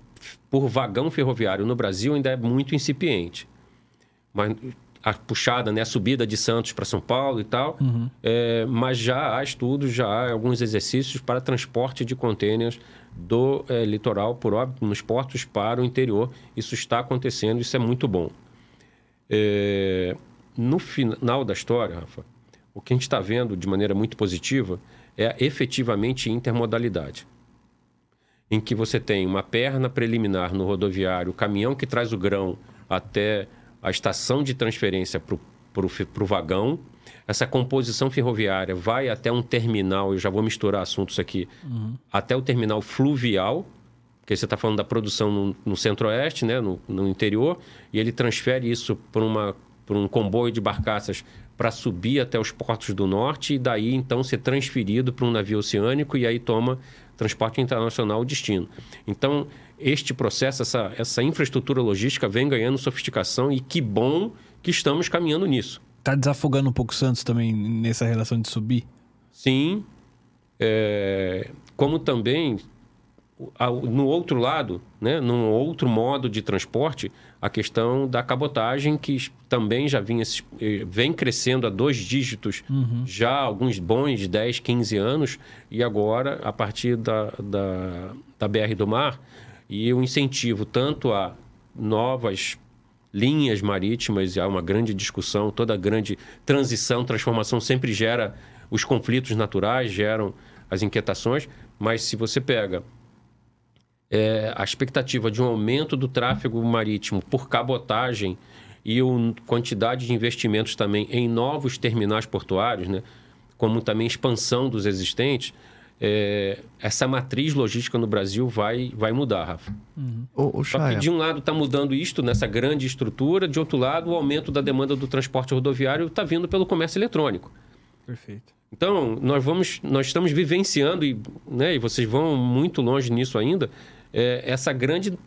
por vagão ferroviário no Brasil ainda é muito incipiente. Mas a puxada, né, a subida de Santos para São Paulo e tal, uhum. é, mas já há estudos, já há alguns exercícios para transporte de contêineres do é, litoral, por óbvio, nos portos para o interior. Isso está acontecendo, isso é muito bom. É, no final da história, Rafa, o que a gente está vendo de maneira muito positiva é efetivamente intermodalidade. Em que você tem uma perna preliminar no rodoviário, o caminhão que traz o grão até a estação de transferência para o vagão. Essa composição ferroviária vai até um terminal, eu já vou misturar assuntos aqui, uhum. até o terminal fluvial, que você está falando da produção no, no centro-oeste, né, no, no, interior, e ele transfere isso para um comboio de barcaças para subir até os portos do norte e daí então ser transferido para um navio oceânico e aí toma transporte internacional destino. Então, este processo, essa, essa infraestrutura logística vem ganhando sofisticação e que bom que estamos caminhando nisso. Está desafogando um pouco o Santos também nessa relação de subir? Sim. É, como também, no outro lado, né, num outro modo de transporte, a questão da cabotagem, que também já vinha, eh, vem crescendo a dois dígitos uhum. já há alguns bons 10, 15 anos, e agora, a partir da, da, da BR do Mar, e o incentivo tanto a novas linhas marítimas, e há uma grande discussão, toda grande transição, transformação sempre gera os conflitos naturais, geram as inquietações, mas se você pega é, a expectativa de um aumento do tráfego marítimo por cabotagem e a quantidade de investimentos também em novos terminais portuários, né, como também expansão dos existentes, é, essa matriz logística no Brasil vai, vai mudar, Rafa. Uhum. O, o Só que de um lado está mudando isto nessa grande estrutura, de outro lado o aumento da demanda do transporte rodoviário está vindo pelo comércio eletrônico. Perfeito. Então, nós vamos, nós estamos vivenciando, e, né, e vocês vão muito longe nisso ainda, é, essa grande,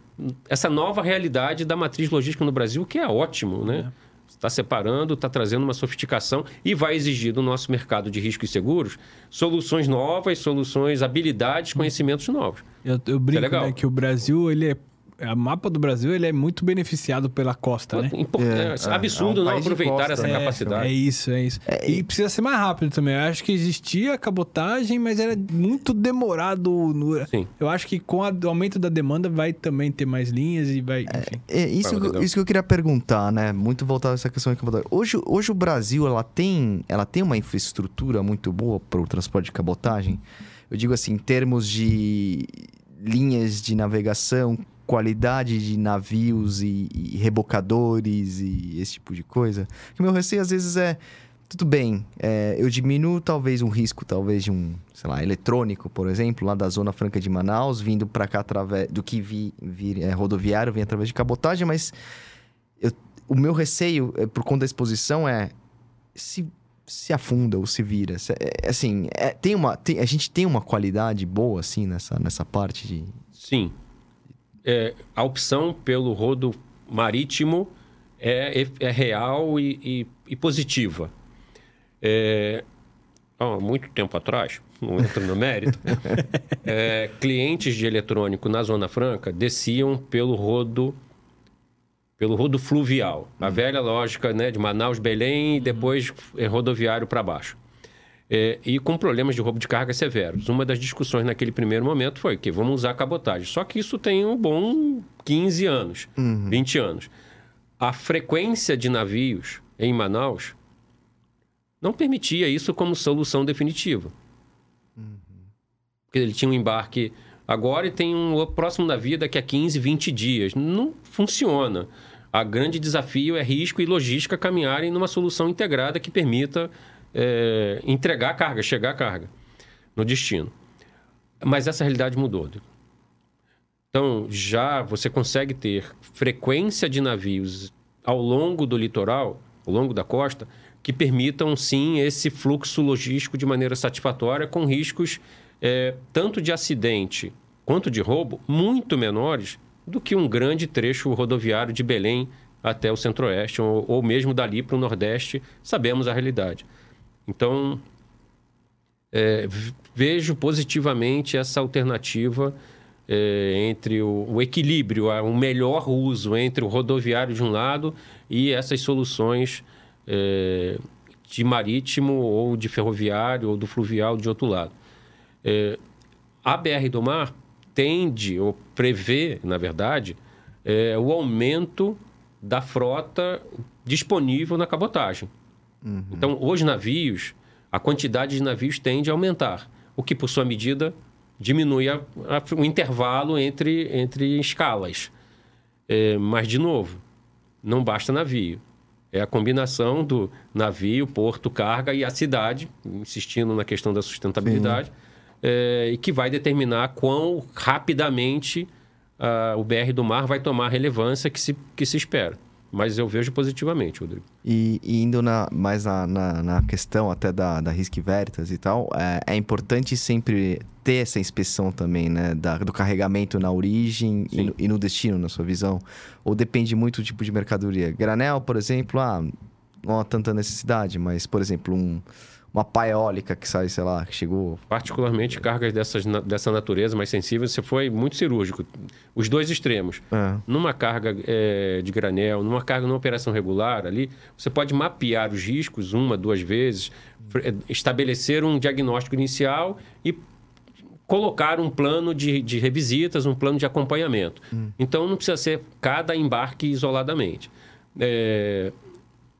essa nova realidade da matriz logística no Brasil, que é ótimo, né? É está separando, está trazendo uma sofisticação e vai exigir do nosso mercado de riscos e seguros soluções novas, soluções, habilidades, conhecimentos novos. Eu, eu brinco é né, que o Brasil ele é a mapa do Brasil ele é muito beneficiado pela costa, né? É, é absurdo é um não aproveitar costa, essa capacidade. É isso, é isso. É, e precisa ser mais rápido também. Eu acho que existia a cabotagem, mas era muito demorado. No... Sim. Eu acho que com o aumento da demanda vai também ter mais linhas e vai. Enfim. É, isso, isso que eu queria perguntar, né? Muito voltado a essa questão de cabotagem. Hoje, hoje o Brasil ela tem, ela tem uma infraestrutura muito boa para o transporte de cabotagem. Eu digo assim, em termos de linhas de navegação, qualidade de navios e, e, rebocadores e esse tipo de coisa. O meu receio às vezes é tudo bem, é, eu diminuo talvez um risco, talvez de um, sei lá, eletrônico, por exemplo, lá da Zona Franca de Manaus, vindo para cá através do que vi, vi é, rodoviário, vem através de cabotagem, mas eu, o meu receio, é, por conta da exposição, é se se afunda ou se vira. Se, é, assim, é, tem uma, tem, a gente tem uma qualidade boa, assim, nessa, nessa parte de... Sim, é, a opção pelo rodo marítimo é, é real e, e, e positiva. É, há muito tempo atrás, não entro no mérito, é, clientes de eletrônico na Zona Franca desciam pelo rodo pelo rodo fluvial, a velha lógica né, de Manaus, Belém e depois é rodoviário para baixo. É, e com problemas de roubo de carga severos. Uma das discussões naquele primeiro momento foi que vamos usar cabotagem. Só que isso tem um bom 15 anos, Uhum. 20 anos. A frequência de navios em Manaus não permitia isso como solução definitiva. Porque ele tinha um embarque agora e tem um próximo navio daqui a 15, 20 dias. Não funciona. A grande desafio é risco e logística caminharem numa solução integrada que permita é, entregar a carga, chegar a carga no destino. Mas essa realidade mudou. Então, já você consegue ter frequência de navios ao longo do litoral, ao longo da costa, que permitam, sim, esse fluxo logístico de maneira satisfatória, com riscos é, tanto de acidente quanto de roubo muito menores do que um grande trecho rodoviário de Belém até o centro-oeste, ou, ou mesmo dali para o nordeste, sabemos a realidade. Então, é, vejo positivamente essa alternativa é, entre o, o, equilíbrio, o melhor uso entre o rodoviário de um lado e essas soluções é, de marítimo ou de ferroviário ou do fluvial de outro lado. É, a BR do Mar tende ou prevê, na verdade, é, o aumento da frota disponível na cabotagem. Uhum. Então, os navios, a quantidade de navios tende a aumentar, o que, por sua medida, diminui a, a, o intervalo entre, entre escalas. É, mas, de novo, não basta navio. É a combinação do navio, porto, carga e a cidade, insistindo na questão da sustentabilidade, é, e que vai determinar quão rapidamente uh, o BR do mar vai tomar a relevância que se, que se espera. Mas eu vejo positivamente, Rodrigo. E, e indo na, mais na, na, na, questão até da, da Risk Veritas e tal, é, é, importante sempre ter essa inspeção também, né? Da, do carregamento na origem e no, e no, destino, na sua visão? Ou depende muito do tipo de mercadoria? Granel, por exemplo, ah, não há tanta necessidade, mas, por exemplo, um, uma pá eólica que sai, sei lá, que chegou... Particularmente cargas dessas, dessa natureza mais sensível, você foi muito cirúrgico. Os dois extremos. É. Numa carga é, de granel, numa carga numa operação regular ali, você pode mapear os riscos uma, duas vezes, estabelecer um diagnóstico inicial e colocar um plano de, de revisitas, um plano de acompanhamento. Hum. Então, não precisa ser cada embarque isoladamente. É,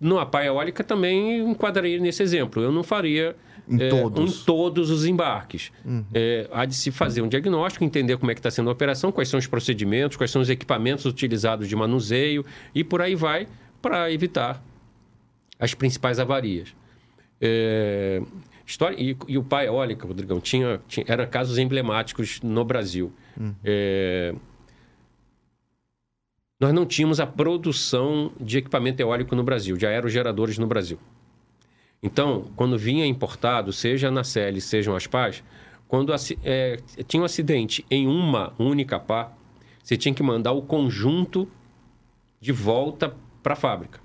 no pá eólica também enquadraria nesse exemplo. Eu não faria em, é, todos. em todos os embarques. Uhum. É, há de se fazer um diagnóstico, entender como é que está sendo a operação, quais são os procedimentos, quais são os equipamentos utilizados de manuseio e por aí vai, para evitar as principais avarias. É, história, e, e, o pá eólica, Rodrigão, tinha, tinha, eram casos emblemáticos no Brasil. Uhum. É, nós não tínhamos a produção de equipamento eólico no Brasil, de aerogeradores no Brasil. Então, quando vinha importado, seja na CL, sejam as pás, quando é, tinha um acidente em uma única pá, você tinha que mandar o conjunto de volta para a fábrica.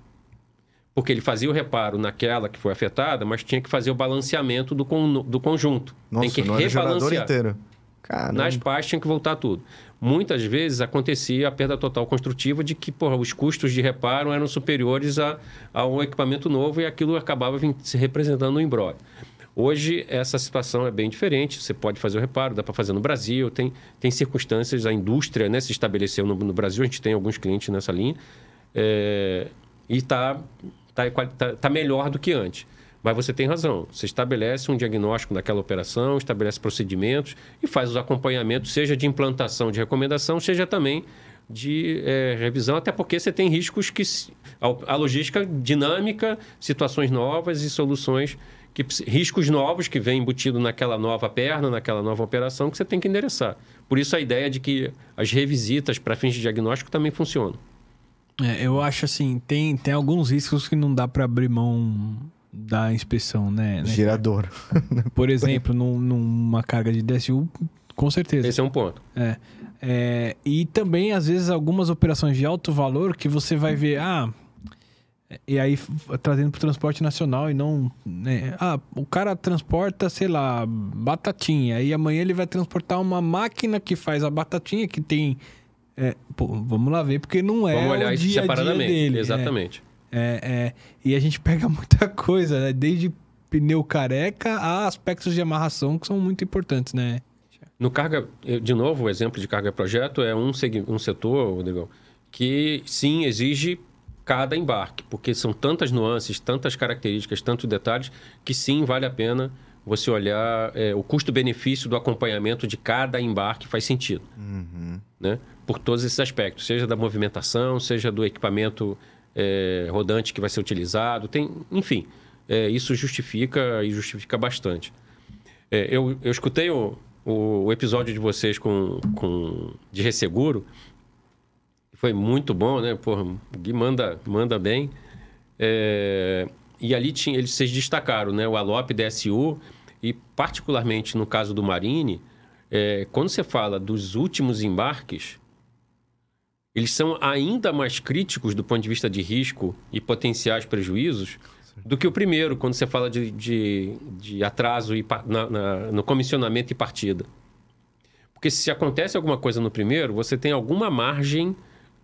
Porque ele fazia o reparo naquela que foi afetada, mas tinha que fazer o balanceamento do, con do conjunto. Nossa, Tem que no rebalancear. inteiro. Caramba. Nas pás tinha que voltar tudo muitas vezes acontecia a perda total construtiva de que porra, os custos de reparo eram superiores a, a um equipamento novo e aquilo acabava se representando no embrólio. Hoje, essa situação é bem diferente. Você pode fazer o reparo, dá para fazer no Brasil. Tem, tem circunstâncias, a indústria né, se estabeleceu no, no Brasil, a gente tem alguns clientes nessa linha. É, e está tá, tá, tá melhor do que antes. Mas você tem razão. Você estabelece um diagnóstico daquela operação, estabelece procedimentos e faz os acompanhamentos, seja de implantação de recomendação, seja também de é, revisão, até porque você tem riscos que. A, logística dinâmica, situações novas e soluções. Que, riscos novos que vêm embutido naquela nova perna, naquela nova operação, que você tem que endereçar. Por isso a ideia de que as revisitas para fins de diagnóstico também funcionam. É, eu acho assim, tem, tem alguns riscos que não dá para abrir mão da inspeção, né? né Girador. Por exemplo, num, numa carga de DSU, com certeza. Esse é um ponto. É. é. E também, às vezes, algumas operações de alto valor que você vai ver, ah. E aí, trazendo para o transporte nacional e não. Né? Ah, o cara transporta, sei lá, batatinha. E amanhã ele vai transportar uma máquina que faz a batatinha, que tem. É, pô, vamos lá ver, porque não é vamos olhar o dia separadamente. Dia dele. Exatamente. É, é, e a gente pega muita coisa, né? Desde pneu careca a aspectos de amarração que são muito importantes, né? No carga, de novo, o exemplo de carga projeto é um, um setor, Rodrigão, que sim exige cada embarque, porque são tantas nuances, tantas características, tantos detalhes, que sim vale a pena você olhar é, o custo-benefício do acompanhamento de cada embarque faz sentido. Né? Por todos esses aspectos, seja da movimentação, seja do equipamento é, rodante que vai ser utilizado, tem, enfim, é, isso justifica e justifica bastante. É, eu, eu escutei o, o, o episódio de vocês com, com de resseguro. Foi muito bom, né? Porra, Gui manda, manda bem. É, e ali tinha, eles vocês destacaram, né? O Alop DSU e particularmente no caso do Marine, é, quando você fala dos últimos embarques, eles são ainda mais críticos do ponto de vista de risco e potenciais prejuízos do que o primeiro, quando você fala de, de, de atraso e na- na- no comissionamento e partida. Porque se acontece alguma coisa no primeiro, você tem alguma margem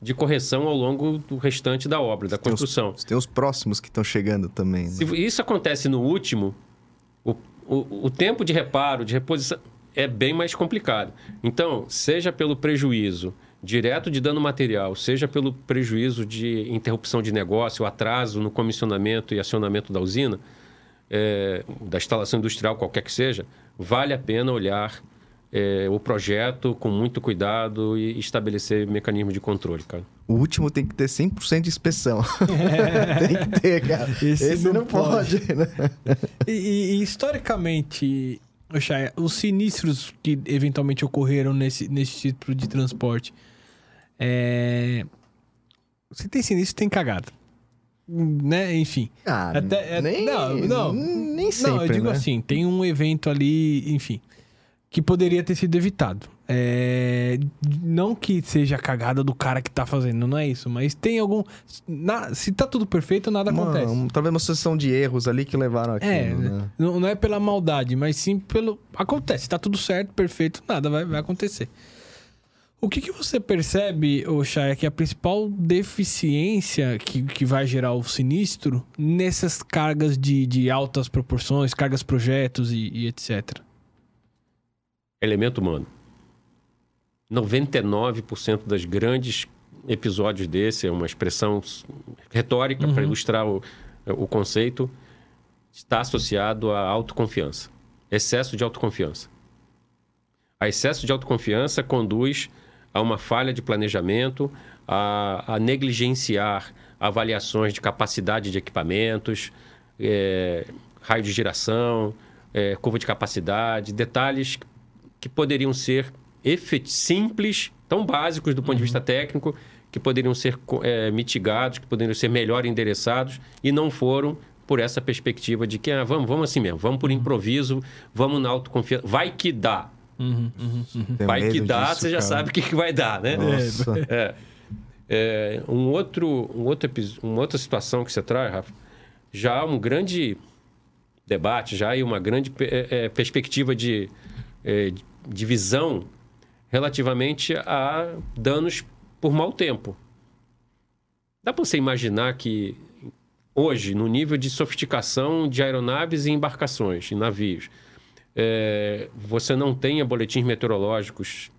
de correção ao longo do restante da obra, da Tem os- construção. Tem os próximos que estão chegando também. né? Se isso acontece no último, o, o, o tempo de reparo, de reposição, é bem mais complicado. Então, seja pelo prejuízo direto de dano material, seja pelo prejuízo de interrupção de negócio, atraso no comissionamento e acionamento da usina, é, da instalação industrial, qualquer que seja, vale a pena olhar é, o projeto com muito cuidado e estabelecer mecanismo de controle, cara. O último tem que ter 100% de inspeção. tem que ter, cara. Esse Esse, não não, pode. né? E, e- historicamente, Oxai, os sinistros que eventualmente ocorreram nesse, nesse tipo de transporte, é... se tem sinistro, tem cagada. Né? Enfim. Ah, Até- é- nem, não, não. nem sempre, Não, eu digo né? assim, tem um evento ali, enfim, que poderia ter sido evitado. É, não que seja a cagada do cara que tá fazendo, não é isso, mas tem algum. na- se tá tudo perfeito, nada Uma- acontece. um- talvez uma sucessão de erros ali que levaram aquilo, É, né? não, não é pela maldade, mas sim pelo. Acontece, tá tudo certo, perfeito, nada vai, vai acontecer. O que, que você percebe, ô Chay, que a principal deficiência que, que vai gerar o sinistro nessas cargas de, de altas proporções, cargas projetos e, e etc? Elemento humano. 99% das grandes episódios desse, é uma expressão retórica para ilustrar o, o conceito, está associado à autoconfiança. Excesso de autoconfiança. A excesso de autoconfiança conduz a uma falha de planejamento, a, a negligenciar avaliações de capacidade de equipamentos, eh, raio de giração, eh, curva de capacidade, detalhes que poderiam ser simples, tão básicos do ponto de vista técnico, que poderiam ser eh, mitigados, que poderiam ser melhor endereçados e não foram por essa perspectiva de que ah, vamos, vamos assim mesmo, vamos por improviso, vamos na autoconfiança, vai que dá. Tenho vai que dá, disso, você já cara. sabe o que, que vai dar, né? Nossa. É. É, um outro, um outro, uma outra situação que você traz, Rafa, já há um grande debate, já há aí uma grande é, é, perspectiva de, é, de visão relativamente a danos por mau tempo. Dá para você imaginar que hoje, no nível de sofisticação de aeronaves e embarcações, e navios, é, você não tenha boletins meteorológicos,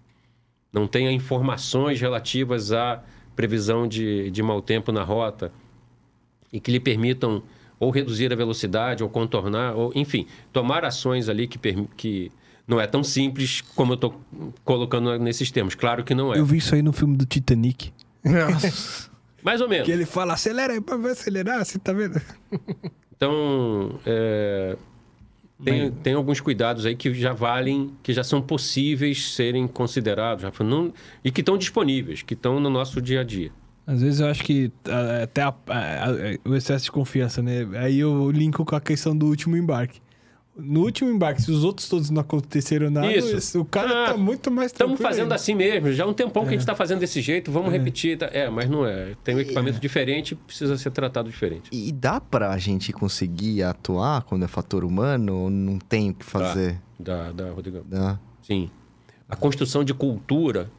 não tenha informações relativas à previsão de, de mau tempo na rota e que lhe permitam ou reduzir a velocidade ou contornar, ou enfim, tomar ações ali que, que não é tão simples como eu estou colocando nesses termos. Claro que não é. Eu vi isso aí no filme do Titanic. Nossa. Mais ou menos. Que ele fala, acelera aí pra ver acelerar, você tá vendo? Então, é, tem, tem alguns cuidados aí que já valem, que já são possíveis serem considerados, Rafa, não- e que estão disponíveis, que estão no nosso dia a dia. Às vezes eu acho que até a- a- a- o excesso de confiança, né? Aí eu linko com a questão do último embarque. No último embarque, se os outros todos não aconteceram nada, Isso. o cara Ah, tá muito mais Estamos tranquilo fazendo ainda. assim mesmo, já há um tempão que a gente está fazendo desse jeito, vamos repetir. tá? É, mas não é. Tem um equipamento diferente, precisa ser tratado diferente. E dá pra gente conseguir atuar quando é fator humano ou não tem o que fazer? Da, da Rodrigão. Dá. Sim. A construção de cultura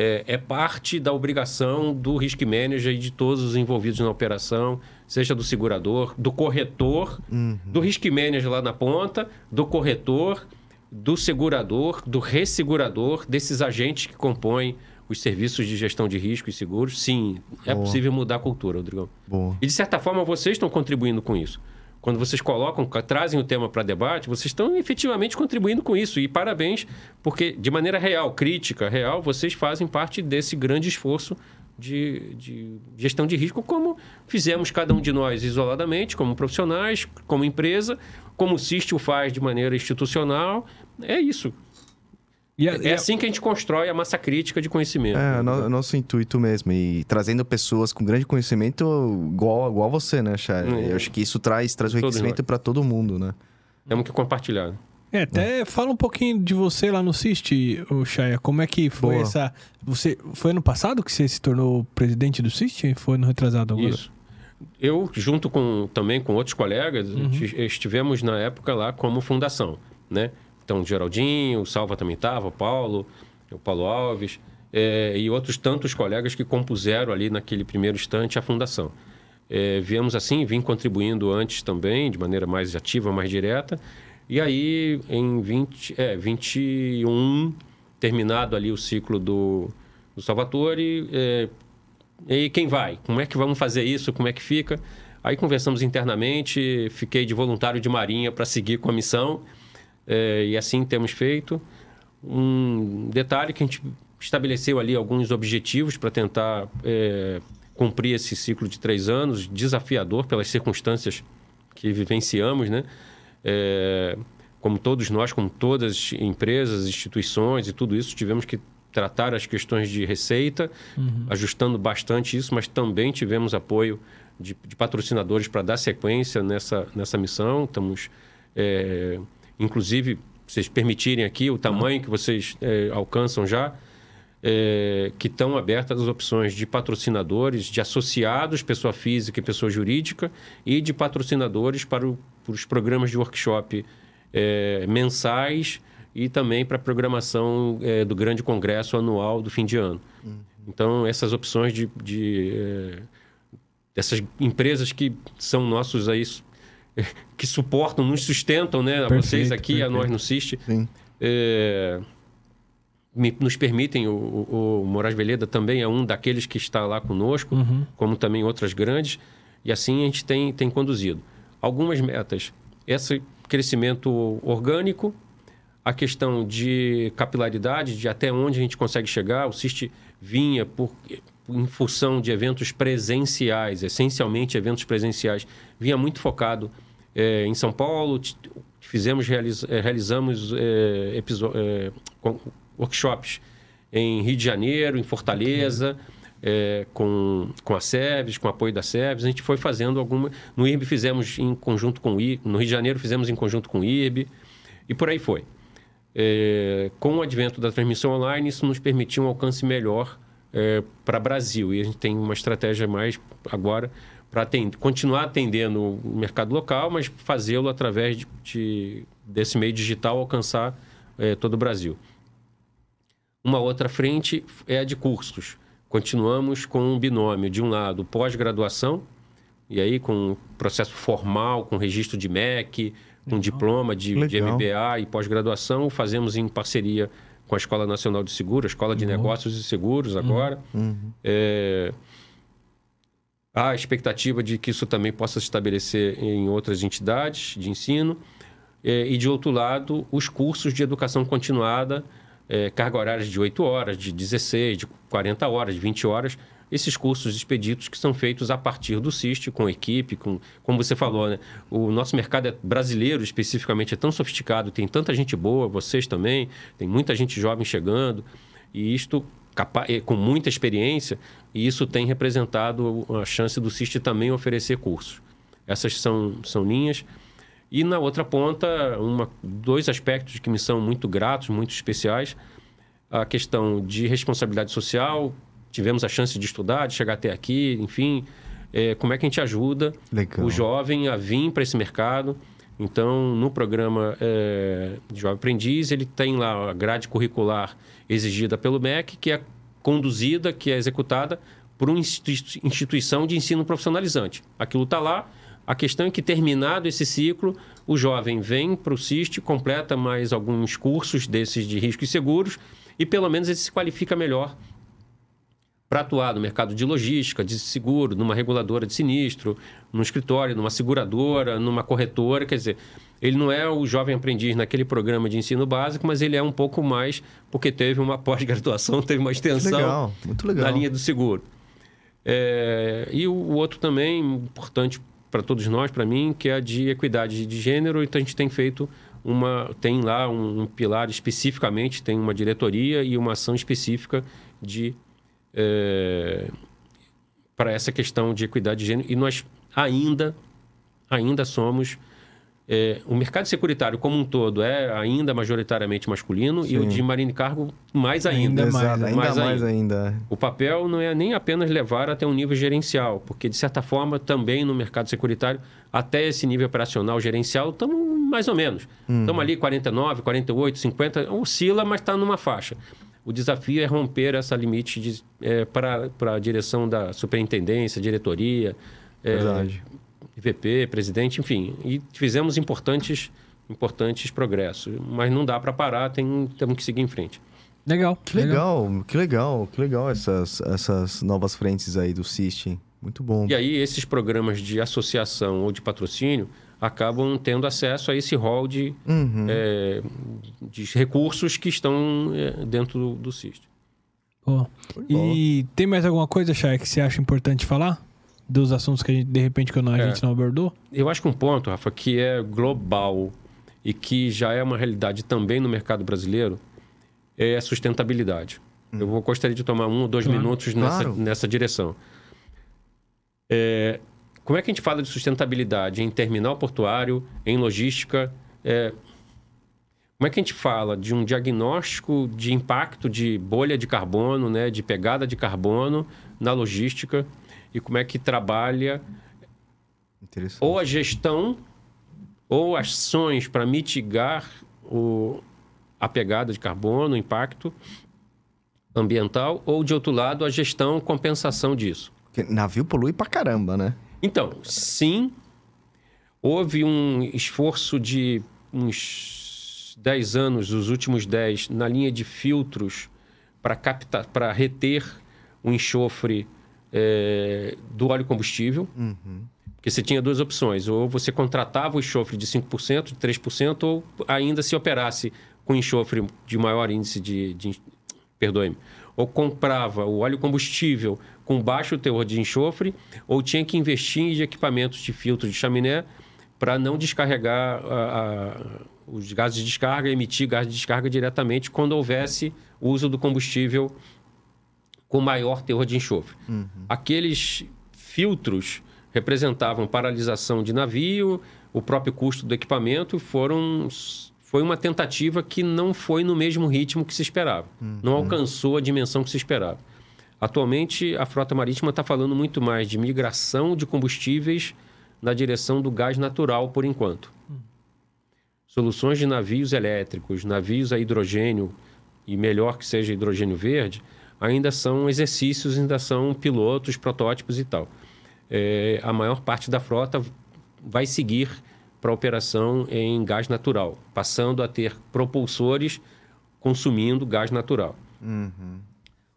é, é, parte da obrigação do risk manager e de todos os envolvidos na operação, seja do segurador, do corretor, uhum. do risk manager lá na ponta, do corretor, do segurador, do ressegurador, desses agentes que compõem os serviços de gestão de risco e seguros. Sim, é Boa. possível mudar a cultura, Rodrigão. Boa. E de certa forma vocês estão contribuindo com isso quando vocês colocam, trazem o tema para debate, vocês estão efetivamente contribuindo com isso. E parabéns, porque de maneira real, crítica, real, vocês fazem parte desse grande esforço de, de, gestão de risco, como fizemos cada um de nós isoladamente, como profissionais, como empresa, como o CIST o faz de maneira institucional. É isso. E a, é, é assim que a gente constrói a massa crítica de conhecimento. É, no, nosso intuito mesmo. E trazendo pessoas com grande conhecimento igual, igual você, né, Chay? É. Eu acho que isso traz, traz o enriquecimento para todo mundo, né? Temos que compartilhar. É, até é. fala um pouquinho de você lá no CIST, o Chaya. Como é que foi Boa. essa. Você foi ano passado que você se tornou presidente do CIST? Foi no retrasado agora? Isso. Eu, junto com também com outros colegas, uhum. estivemos na época lá como fundação, né? Então, Geraldinho, o Salva também estava, o Paulo, o Paulo Alves, é, e outros tantos colegas que compuseram ali naquele primeiro instante a fundação. É, viemos assim, vim contribuindo antes também, de maneira mais ativa, mais direta. E aí, em 20, é, 21, terminado ali o ciclo do, do Salvatore, é, e quem vai? Como é que vamos fazer isso? Como é que fica? Aí conversamos internamente, fiquei de voluntário de marinha para seguir com a missão. É, e assim temos feito. Um detalhe que a gente estabeleceu ali alguns objetivos para tentar é, cumprir esse ciclo de três anos, desafiador pelas circunstâncias que vivenciamos, né? É, como todos nós, como todas as empresas, instituições e tudo isso, tivemos que tratar as questões de receita, uhum. ajustando bastante isso, mas também tivemos apoio de, de patrocinadores para dar sequência nessa, nessa missão. Estamos é, inclusive, vocês permitirem aqui o tamanho que vocês é, alcançam já, é, que estão abertas as opções de patrocinadores, de associados, pessoa física e pessoa jurídica, e de patrocinadores para, o, para os programas de workshop é, mensais e também para a programação é, do grande congresso anual do fim de ano. Uhum. Então, essas opções de, de é, dessas empresas que são nossos aí que suportam, nos sustentam, né? A vocês aqui, perfeito. a nós no CIST. É, me, nos permitem, o, o, o Moraes Veleda também é um daqueles que está lá conosco, uhum. como também outras grandes, e assim a gente tem, tem conduzido. Algumas metas, esse crescimento orgânico, a questão de capilaridade, de até onde a gente consegue chegar, o CIST vinha por, em função de eventos presenciais, essencialmente eventos presenciais, vinha muito focado é, em São Paulo, fizemos, realiz, é, realizamos é, é workshops em Rio de Janeiro, em Fortaleza, é, com, com a SEBS, com apoio da SEBS. A gente foi fazendo alguma. No IRB fizemos em conjunto com o IRB, no Rio de Janeiro fizemos em conjunto com o IRB, e por aí foi. É, com o advento da transmissão online, isso nos permitiu um alcance melhor é, para o Brasil. E a gente tem uma estratégia mais agora para continuar atendendo o mercado local, mas fazê-lo através de, de, desse meio digital alcançar é, todo o Brasil. Uma outra frente é a de cursos. Continuamos com um binômio, de um lado, pós-graduação, e aí com processo formal, com registro de MEC, com Legal. diploma de, de, MBA e pós-graduação, fazemos em parceria com a Escola Nacional de Seguros, a Escola de uhum. Negócios e Seguros agora. Uhum. É, Há a expectativa de que isso também possa se estabelecer em outras entidades de ensino. É, e, de outro lado, os cursos de educação continuada, é, carga horária de 8 horas, de 16, de 40 horas, de 20 horas. Esses cursos expeditos que são feitos a partir do CIST, com equipe, com, como você falou, né? o nosso mercado é brasileiro especificamente é tão sofisticado, tem tanta gente boa, vocês também, tem muita gente jovem chegando, e isto com muita experiência, e isso tem representado a chance do CIST também oferecer cursos. Essas são, são linhas. E na outra ponta, uma, dois aspectos que me são muito gratos, muito especiais. A questão de responsabilidade social, tivemos a chance de estudar, de chegar até aqui, enfim. É, como é que a gente ajuda Legal. o jovem a vir para esse mercado? Então, no programa é, de Jovem Aprendiz, ele tem lá a grade curricular exigida pelo MEC, que é conduzida, que é executada por uma institui- instituição de ensino profissionalizante. Aquilo está lá. A questão é que, terminado esse ciclo, o jovem vem para o CIST, completa mais alguns cursos desses de riscos e seguros e, pelo menos, ele se qualifica melhor para atuar no mercado de logística, de seguro, numa reguladora de sinistro, num escritório, numa seguradora, numa corretora. Quer dizer, ele não é o jovem aprendiz naquele programa de ensino básico, mas ele é um pouco mais porque teve uma pós-graduação, teve uma extensão Legal, muito legal. na linha do seguro. É, e o outro também, importante para todos nós, para mim, que é a de equidade de gênero. Então a gente tem feito uma. Tem lá um, um pilar especificamente, tem uma diretoria e uma ação específica de. É, para essa questão de equidade de gênero. E nós ainda, ainda somos. é, o mercado securitário como um todo é ainda majoritariamente masculino e o Sim. de marine cargo mais Ainda ainda. mais, Exato, ainda mais mais ainda. O papel não é nem apenas levar até um nível gerencial, porque, de certa forma, também no mercado securitário, até esse nível operacional gerencial, estamos mais ou menos. Estamos ali 49, 48, 50, oscila, mas está numa faixa. O desafio é romper essa limite de, é, para, para a direção da superintendência, diretoria, é, Verdade. VP, presidente, enfim. E fizemos importantes, importantes progressos. Mas não dá para parar, tem, temos que seguir em frente. Legal. Que legal, que legal, que legal essas, essas novas frentes aí do SIST. Muito bom. E aí, esses programas de associação ou de patrocínio acabam tendo acesso a esse rol de, Uhum. é, de recursos que estão é, dentro do, do CIST. Pô. E tem mais alguma coisa, Chay, que você acha importante falar? Dos assuntos que a gente, de repente, que não- a É. gente não abordou? Eu acho que um ponto, Rafa, que é global e que já é uma realidade também no mercado brasileiro é a sustentabilidade. Eu vou gostaria de tomar um ou dois Claro. minutos nessa, Claro. nessa direção. É, como é que a gente fala de sustentabilidade em terminal portuário, em logística? É, como é que a gente fala de um diagnóstico de impacto de bolha de carbono, né, de pegada de carbono na logística? E como é que trabalha ou a gestão ou ações para mitigar o, a pegada de carbono, o impacto ambiental, ou de outro lado, a gestão, compensação disso. Porque navio polui pra caramba, né? Então, sim, houve um esforço de uns 10 anos, os últimos 10, na linha de filtros para captar, para reter o enxofre eh, do óleo combustível. Porque você tinha duas opções. Ou você contratava o enxofre de 5%, de 3%, ou ainda se operasse com enxofre de maior índice de... de perdoe-me. Ou comprava o óleo combustível com baixo teor de enxofre, ou tinha que investir em equipamentos de filtro de chaminé para não descarregar a- a- os gases de descarga, emitir gás de descarga diretamente quando houvesse uso do combustível com maior teor de enxofre. Aqueles filtros representavam paralisação de navio, o próprio custo do equipamento, foram foi uma tentativa que não foi no mesmo ritmo que se esperava. Não alcançou a dimensão que se esperava. Atualmente, a frota marítima está falando muito mais de migração de combustíveis na direção do gás natural, por enquanto. Soluções de navios elétricos, navios a hidrogênio, e melhor que seja hidrogênio verde, ainda são exercícios, ainda são pilotos, protótipos e tal. É, a maior parte da frota vai seguir para operação em gás natural, passando a ter propulsores consumindo gás natural.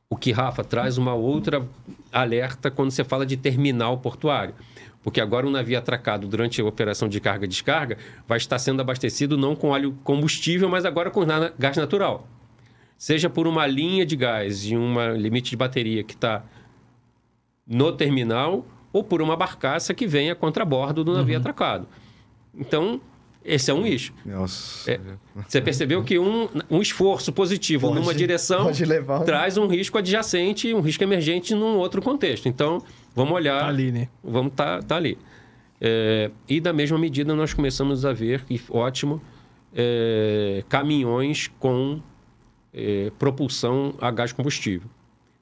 O que, Rafa, traz uma outra alerta quando você fala de terminal portuário. Porque agora um navio atracado durante a operação de carga e descarga vai estar sendo abastecido não com óleo combustível, mas agora com gás natural. Seja por uma linha de gás e um limite de bateria que está no terminal, ou por uma barcaça que venha contrabordo do navio atracado. Então, esse é um eixo. Nossa. É, Você percebeu que um, um esforço positivo Pode- numa direção pode levar traz um risco adjacente, um risco emergente num outro contexto. Então, vamos olhar. Tá ali, né? Vamos tá, tá ali. É, e da mesma medida nós começamos a ver, e ótimo, é, caminhões com é, propulsão a gás combustível.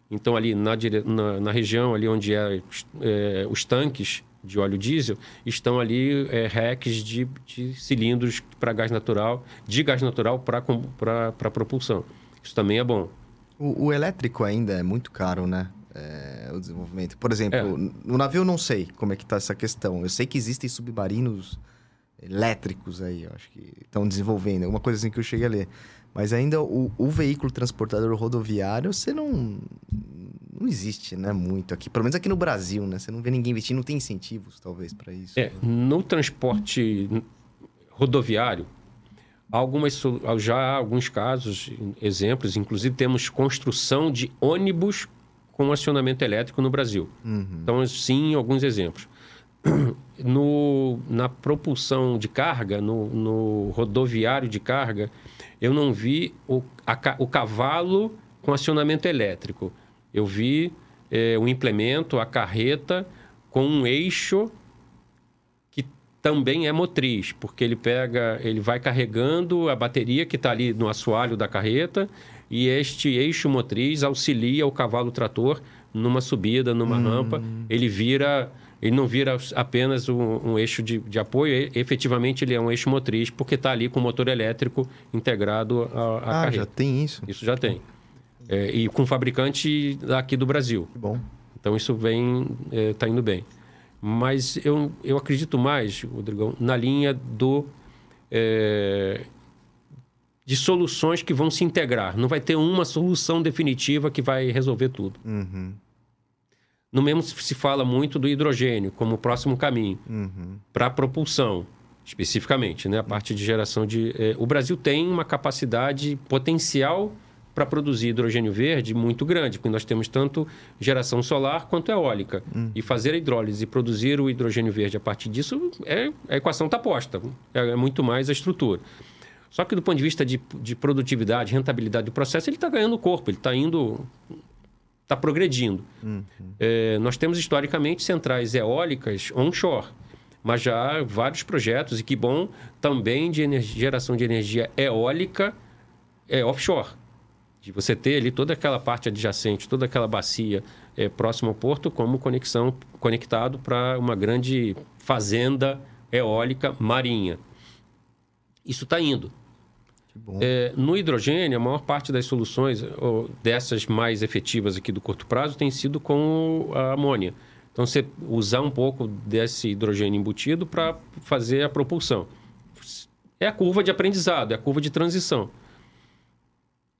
Então ali na, dire- na, na região ali onde é, é, os tanques de óleo diesel estão ali é, racks de, de cilindros para gás natural, de gás natural para propulsão. Isso também é bom. O, o elétrico ainda é muito caro, né? É, o desenvolvimento. Por exemplo, no navio eu não sei como é que tá essa questão. Eu sei que existem submarinos elétricos aí, eu acho que estão desenvolvendo. Alguma coisa assim que eu cheguei a ler. Mas ainda o, o veículo transportador rodoviário, você não... Não existe, né? Muito aqui. Pelo menos aqui no Brasil, né? Você não vê ninguém investindo. Não tem incentivos, talvez, para isso. É, no transporte rodoviário, algumas, já há alguns casos, exemplos, inclusive temos construção de ônibus com acionamento elétrico no Brasil. Uhum. Então, sim, alguns exemplos. No, na propulsão de carga, no, no rodoviário de carga, eu não vi o, a o cavalo com acionamento elétrico. Eu vi eh, o implemento, a carreta, com um eixo que também é motriz, porque ele pega, ele vai carregando a bateria que está ali no assoalho da carreta e este eixo motriz auxilia o cavalo trator numa subida, numa rampa. Ele vira, ele não vira apenas um, um eixo de, de apoio, e- efetivamente ele é um eixo motriz porque está ali com o motor elétrico integrado à, à ah, carreta. já tem isso? Isso já tem. É, e com fabricante aqui do Brasil. Que bom. Então isso vem, está indo bem. Mas eu, eu acredito mais, Rodrigão, na linha do é, de soluções que vão se integrar. Não vai ter uma solução definitiva que vai resolver tudo. Uhum, No mesmo se fala muito do hidrogênio como o próximo caminho uhum. para propulsão, especificamente, né? A parte de geração de. eh, o Brasil tem uma capacidade potencial para produzir hidrogênio verde muito grande, porque nós temos tanto geração solar quanto eólica. E fazer a hidrólise e produzir o hidrogênio verde a partir disso, é, a equação está posta. É, é muito mais a estrutura. Só que do ponto de vista de, de produtividade, rentabilidade do processo, ele está ganhando corpo, ele está indo. Está progredindo. É, nós temos historicamente centrais eólicas onshore, mas já há vários projetos, e que bom, também de energia- geração de energia eólica é, offshore. De você ter ali toda aquela parte adjacente, toda aquela bacia é, próxima ao porto, como conexão conectado para uma grande fazenda eólica marinha. Isso está indo. É, no hidrogênio, a maior parte das soluções, ou dessas mais efetivas aqui do curto prazo, tem sido com a amônia. Então, você usar um pouco desse hidrogênio embutido para fazer a propulsão. É a curva de aprendizado, é a curva de transição.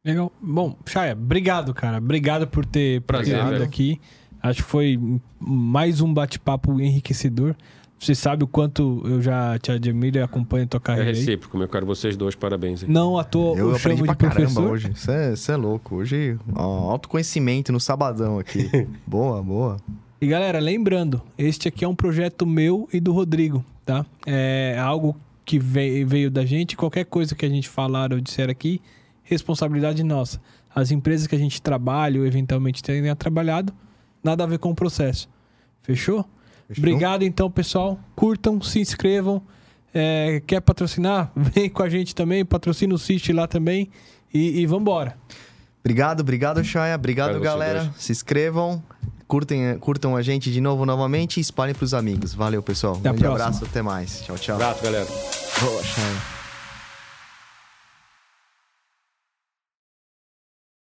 Legal. Bom, Chaya, obrigado, cara. Obrigado por ter, Prazer, aqui. Acho que foi mais um bate-papo enriquecedor. Você sabe o quanto eu já te admiro e acompanho a tua É carreira aí. recíproco, meu caro. Vocês dois, parabéns. hein? Não à toa Eu eu aprendi chamo pra de professor. caramba hoje. Você é, cê é louco. Hoje, ó, autoconhecimento no sabadão aqui. boa, boa. E galera, lembrando, este aqui é um projeto meu e do Rodrigo, tá? É algo que ve- veio da gente. Qualquer coisa que a gente falar ou disser aqui, responsabilidade nossa. As empresas que a gente trabalha ou eventualmente tenha trabalhado, nada a ver com o processo. Fechou? Obrigado então, pessoal. Curtam, se inscrevam. É, quer patrocinar? Vem com a gente também. Patrocina o Cist lá também. E, e vambora. Obrigado, obrigado, Chaya. Obrigado, Obrigado vocês galera. Se inscrevam. Curtem, curtam a gente de novo novamente e espalhem pros amigos. Valeu, pessoal. Até próxima. abraço, até mais. Tchau, tchau. Abraço, galera. Boa, Chaya.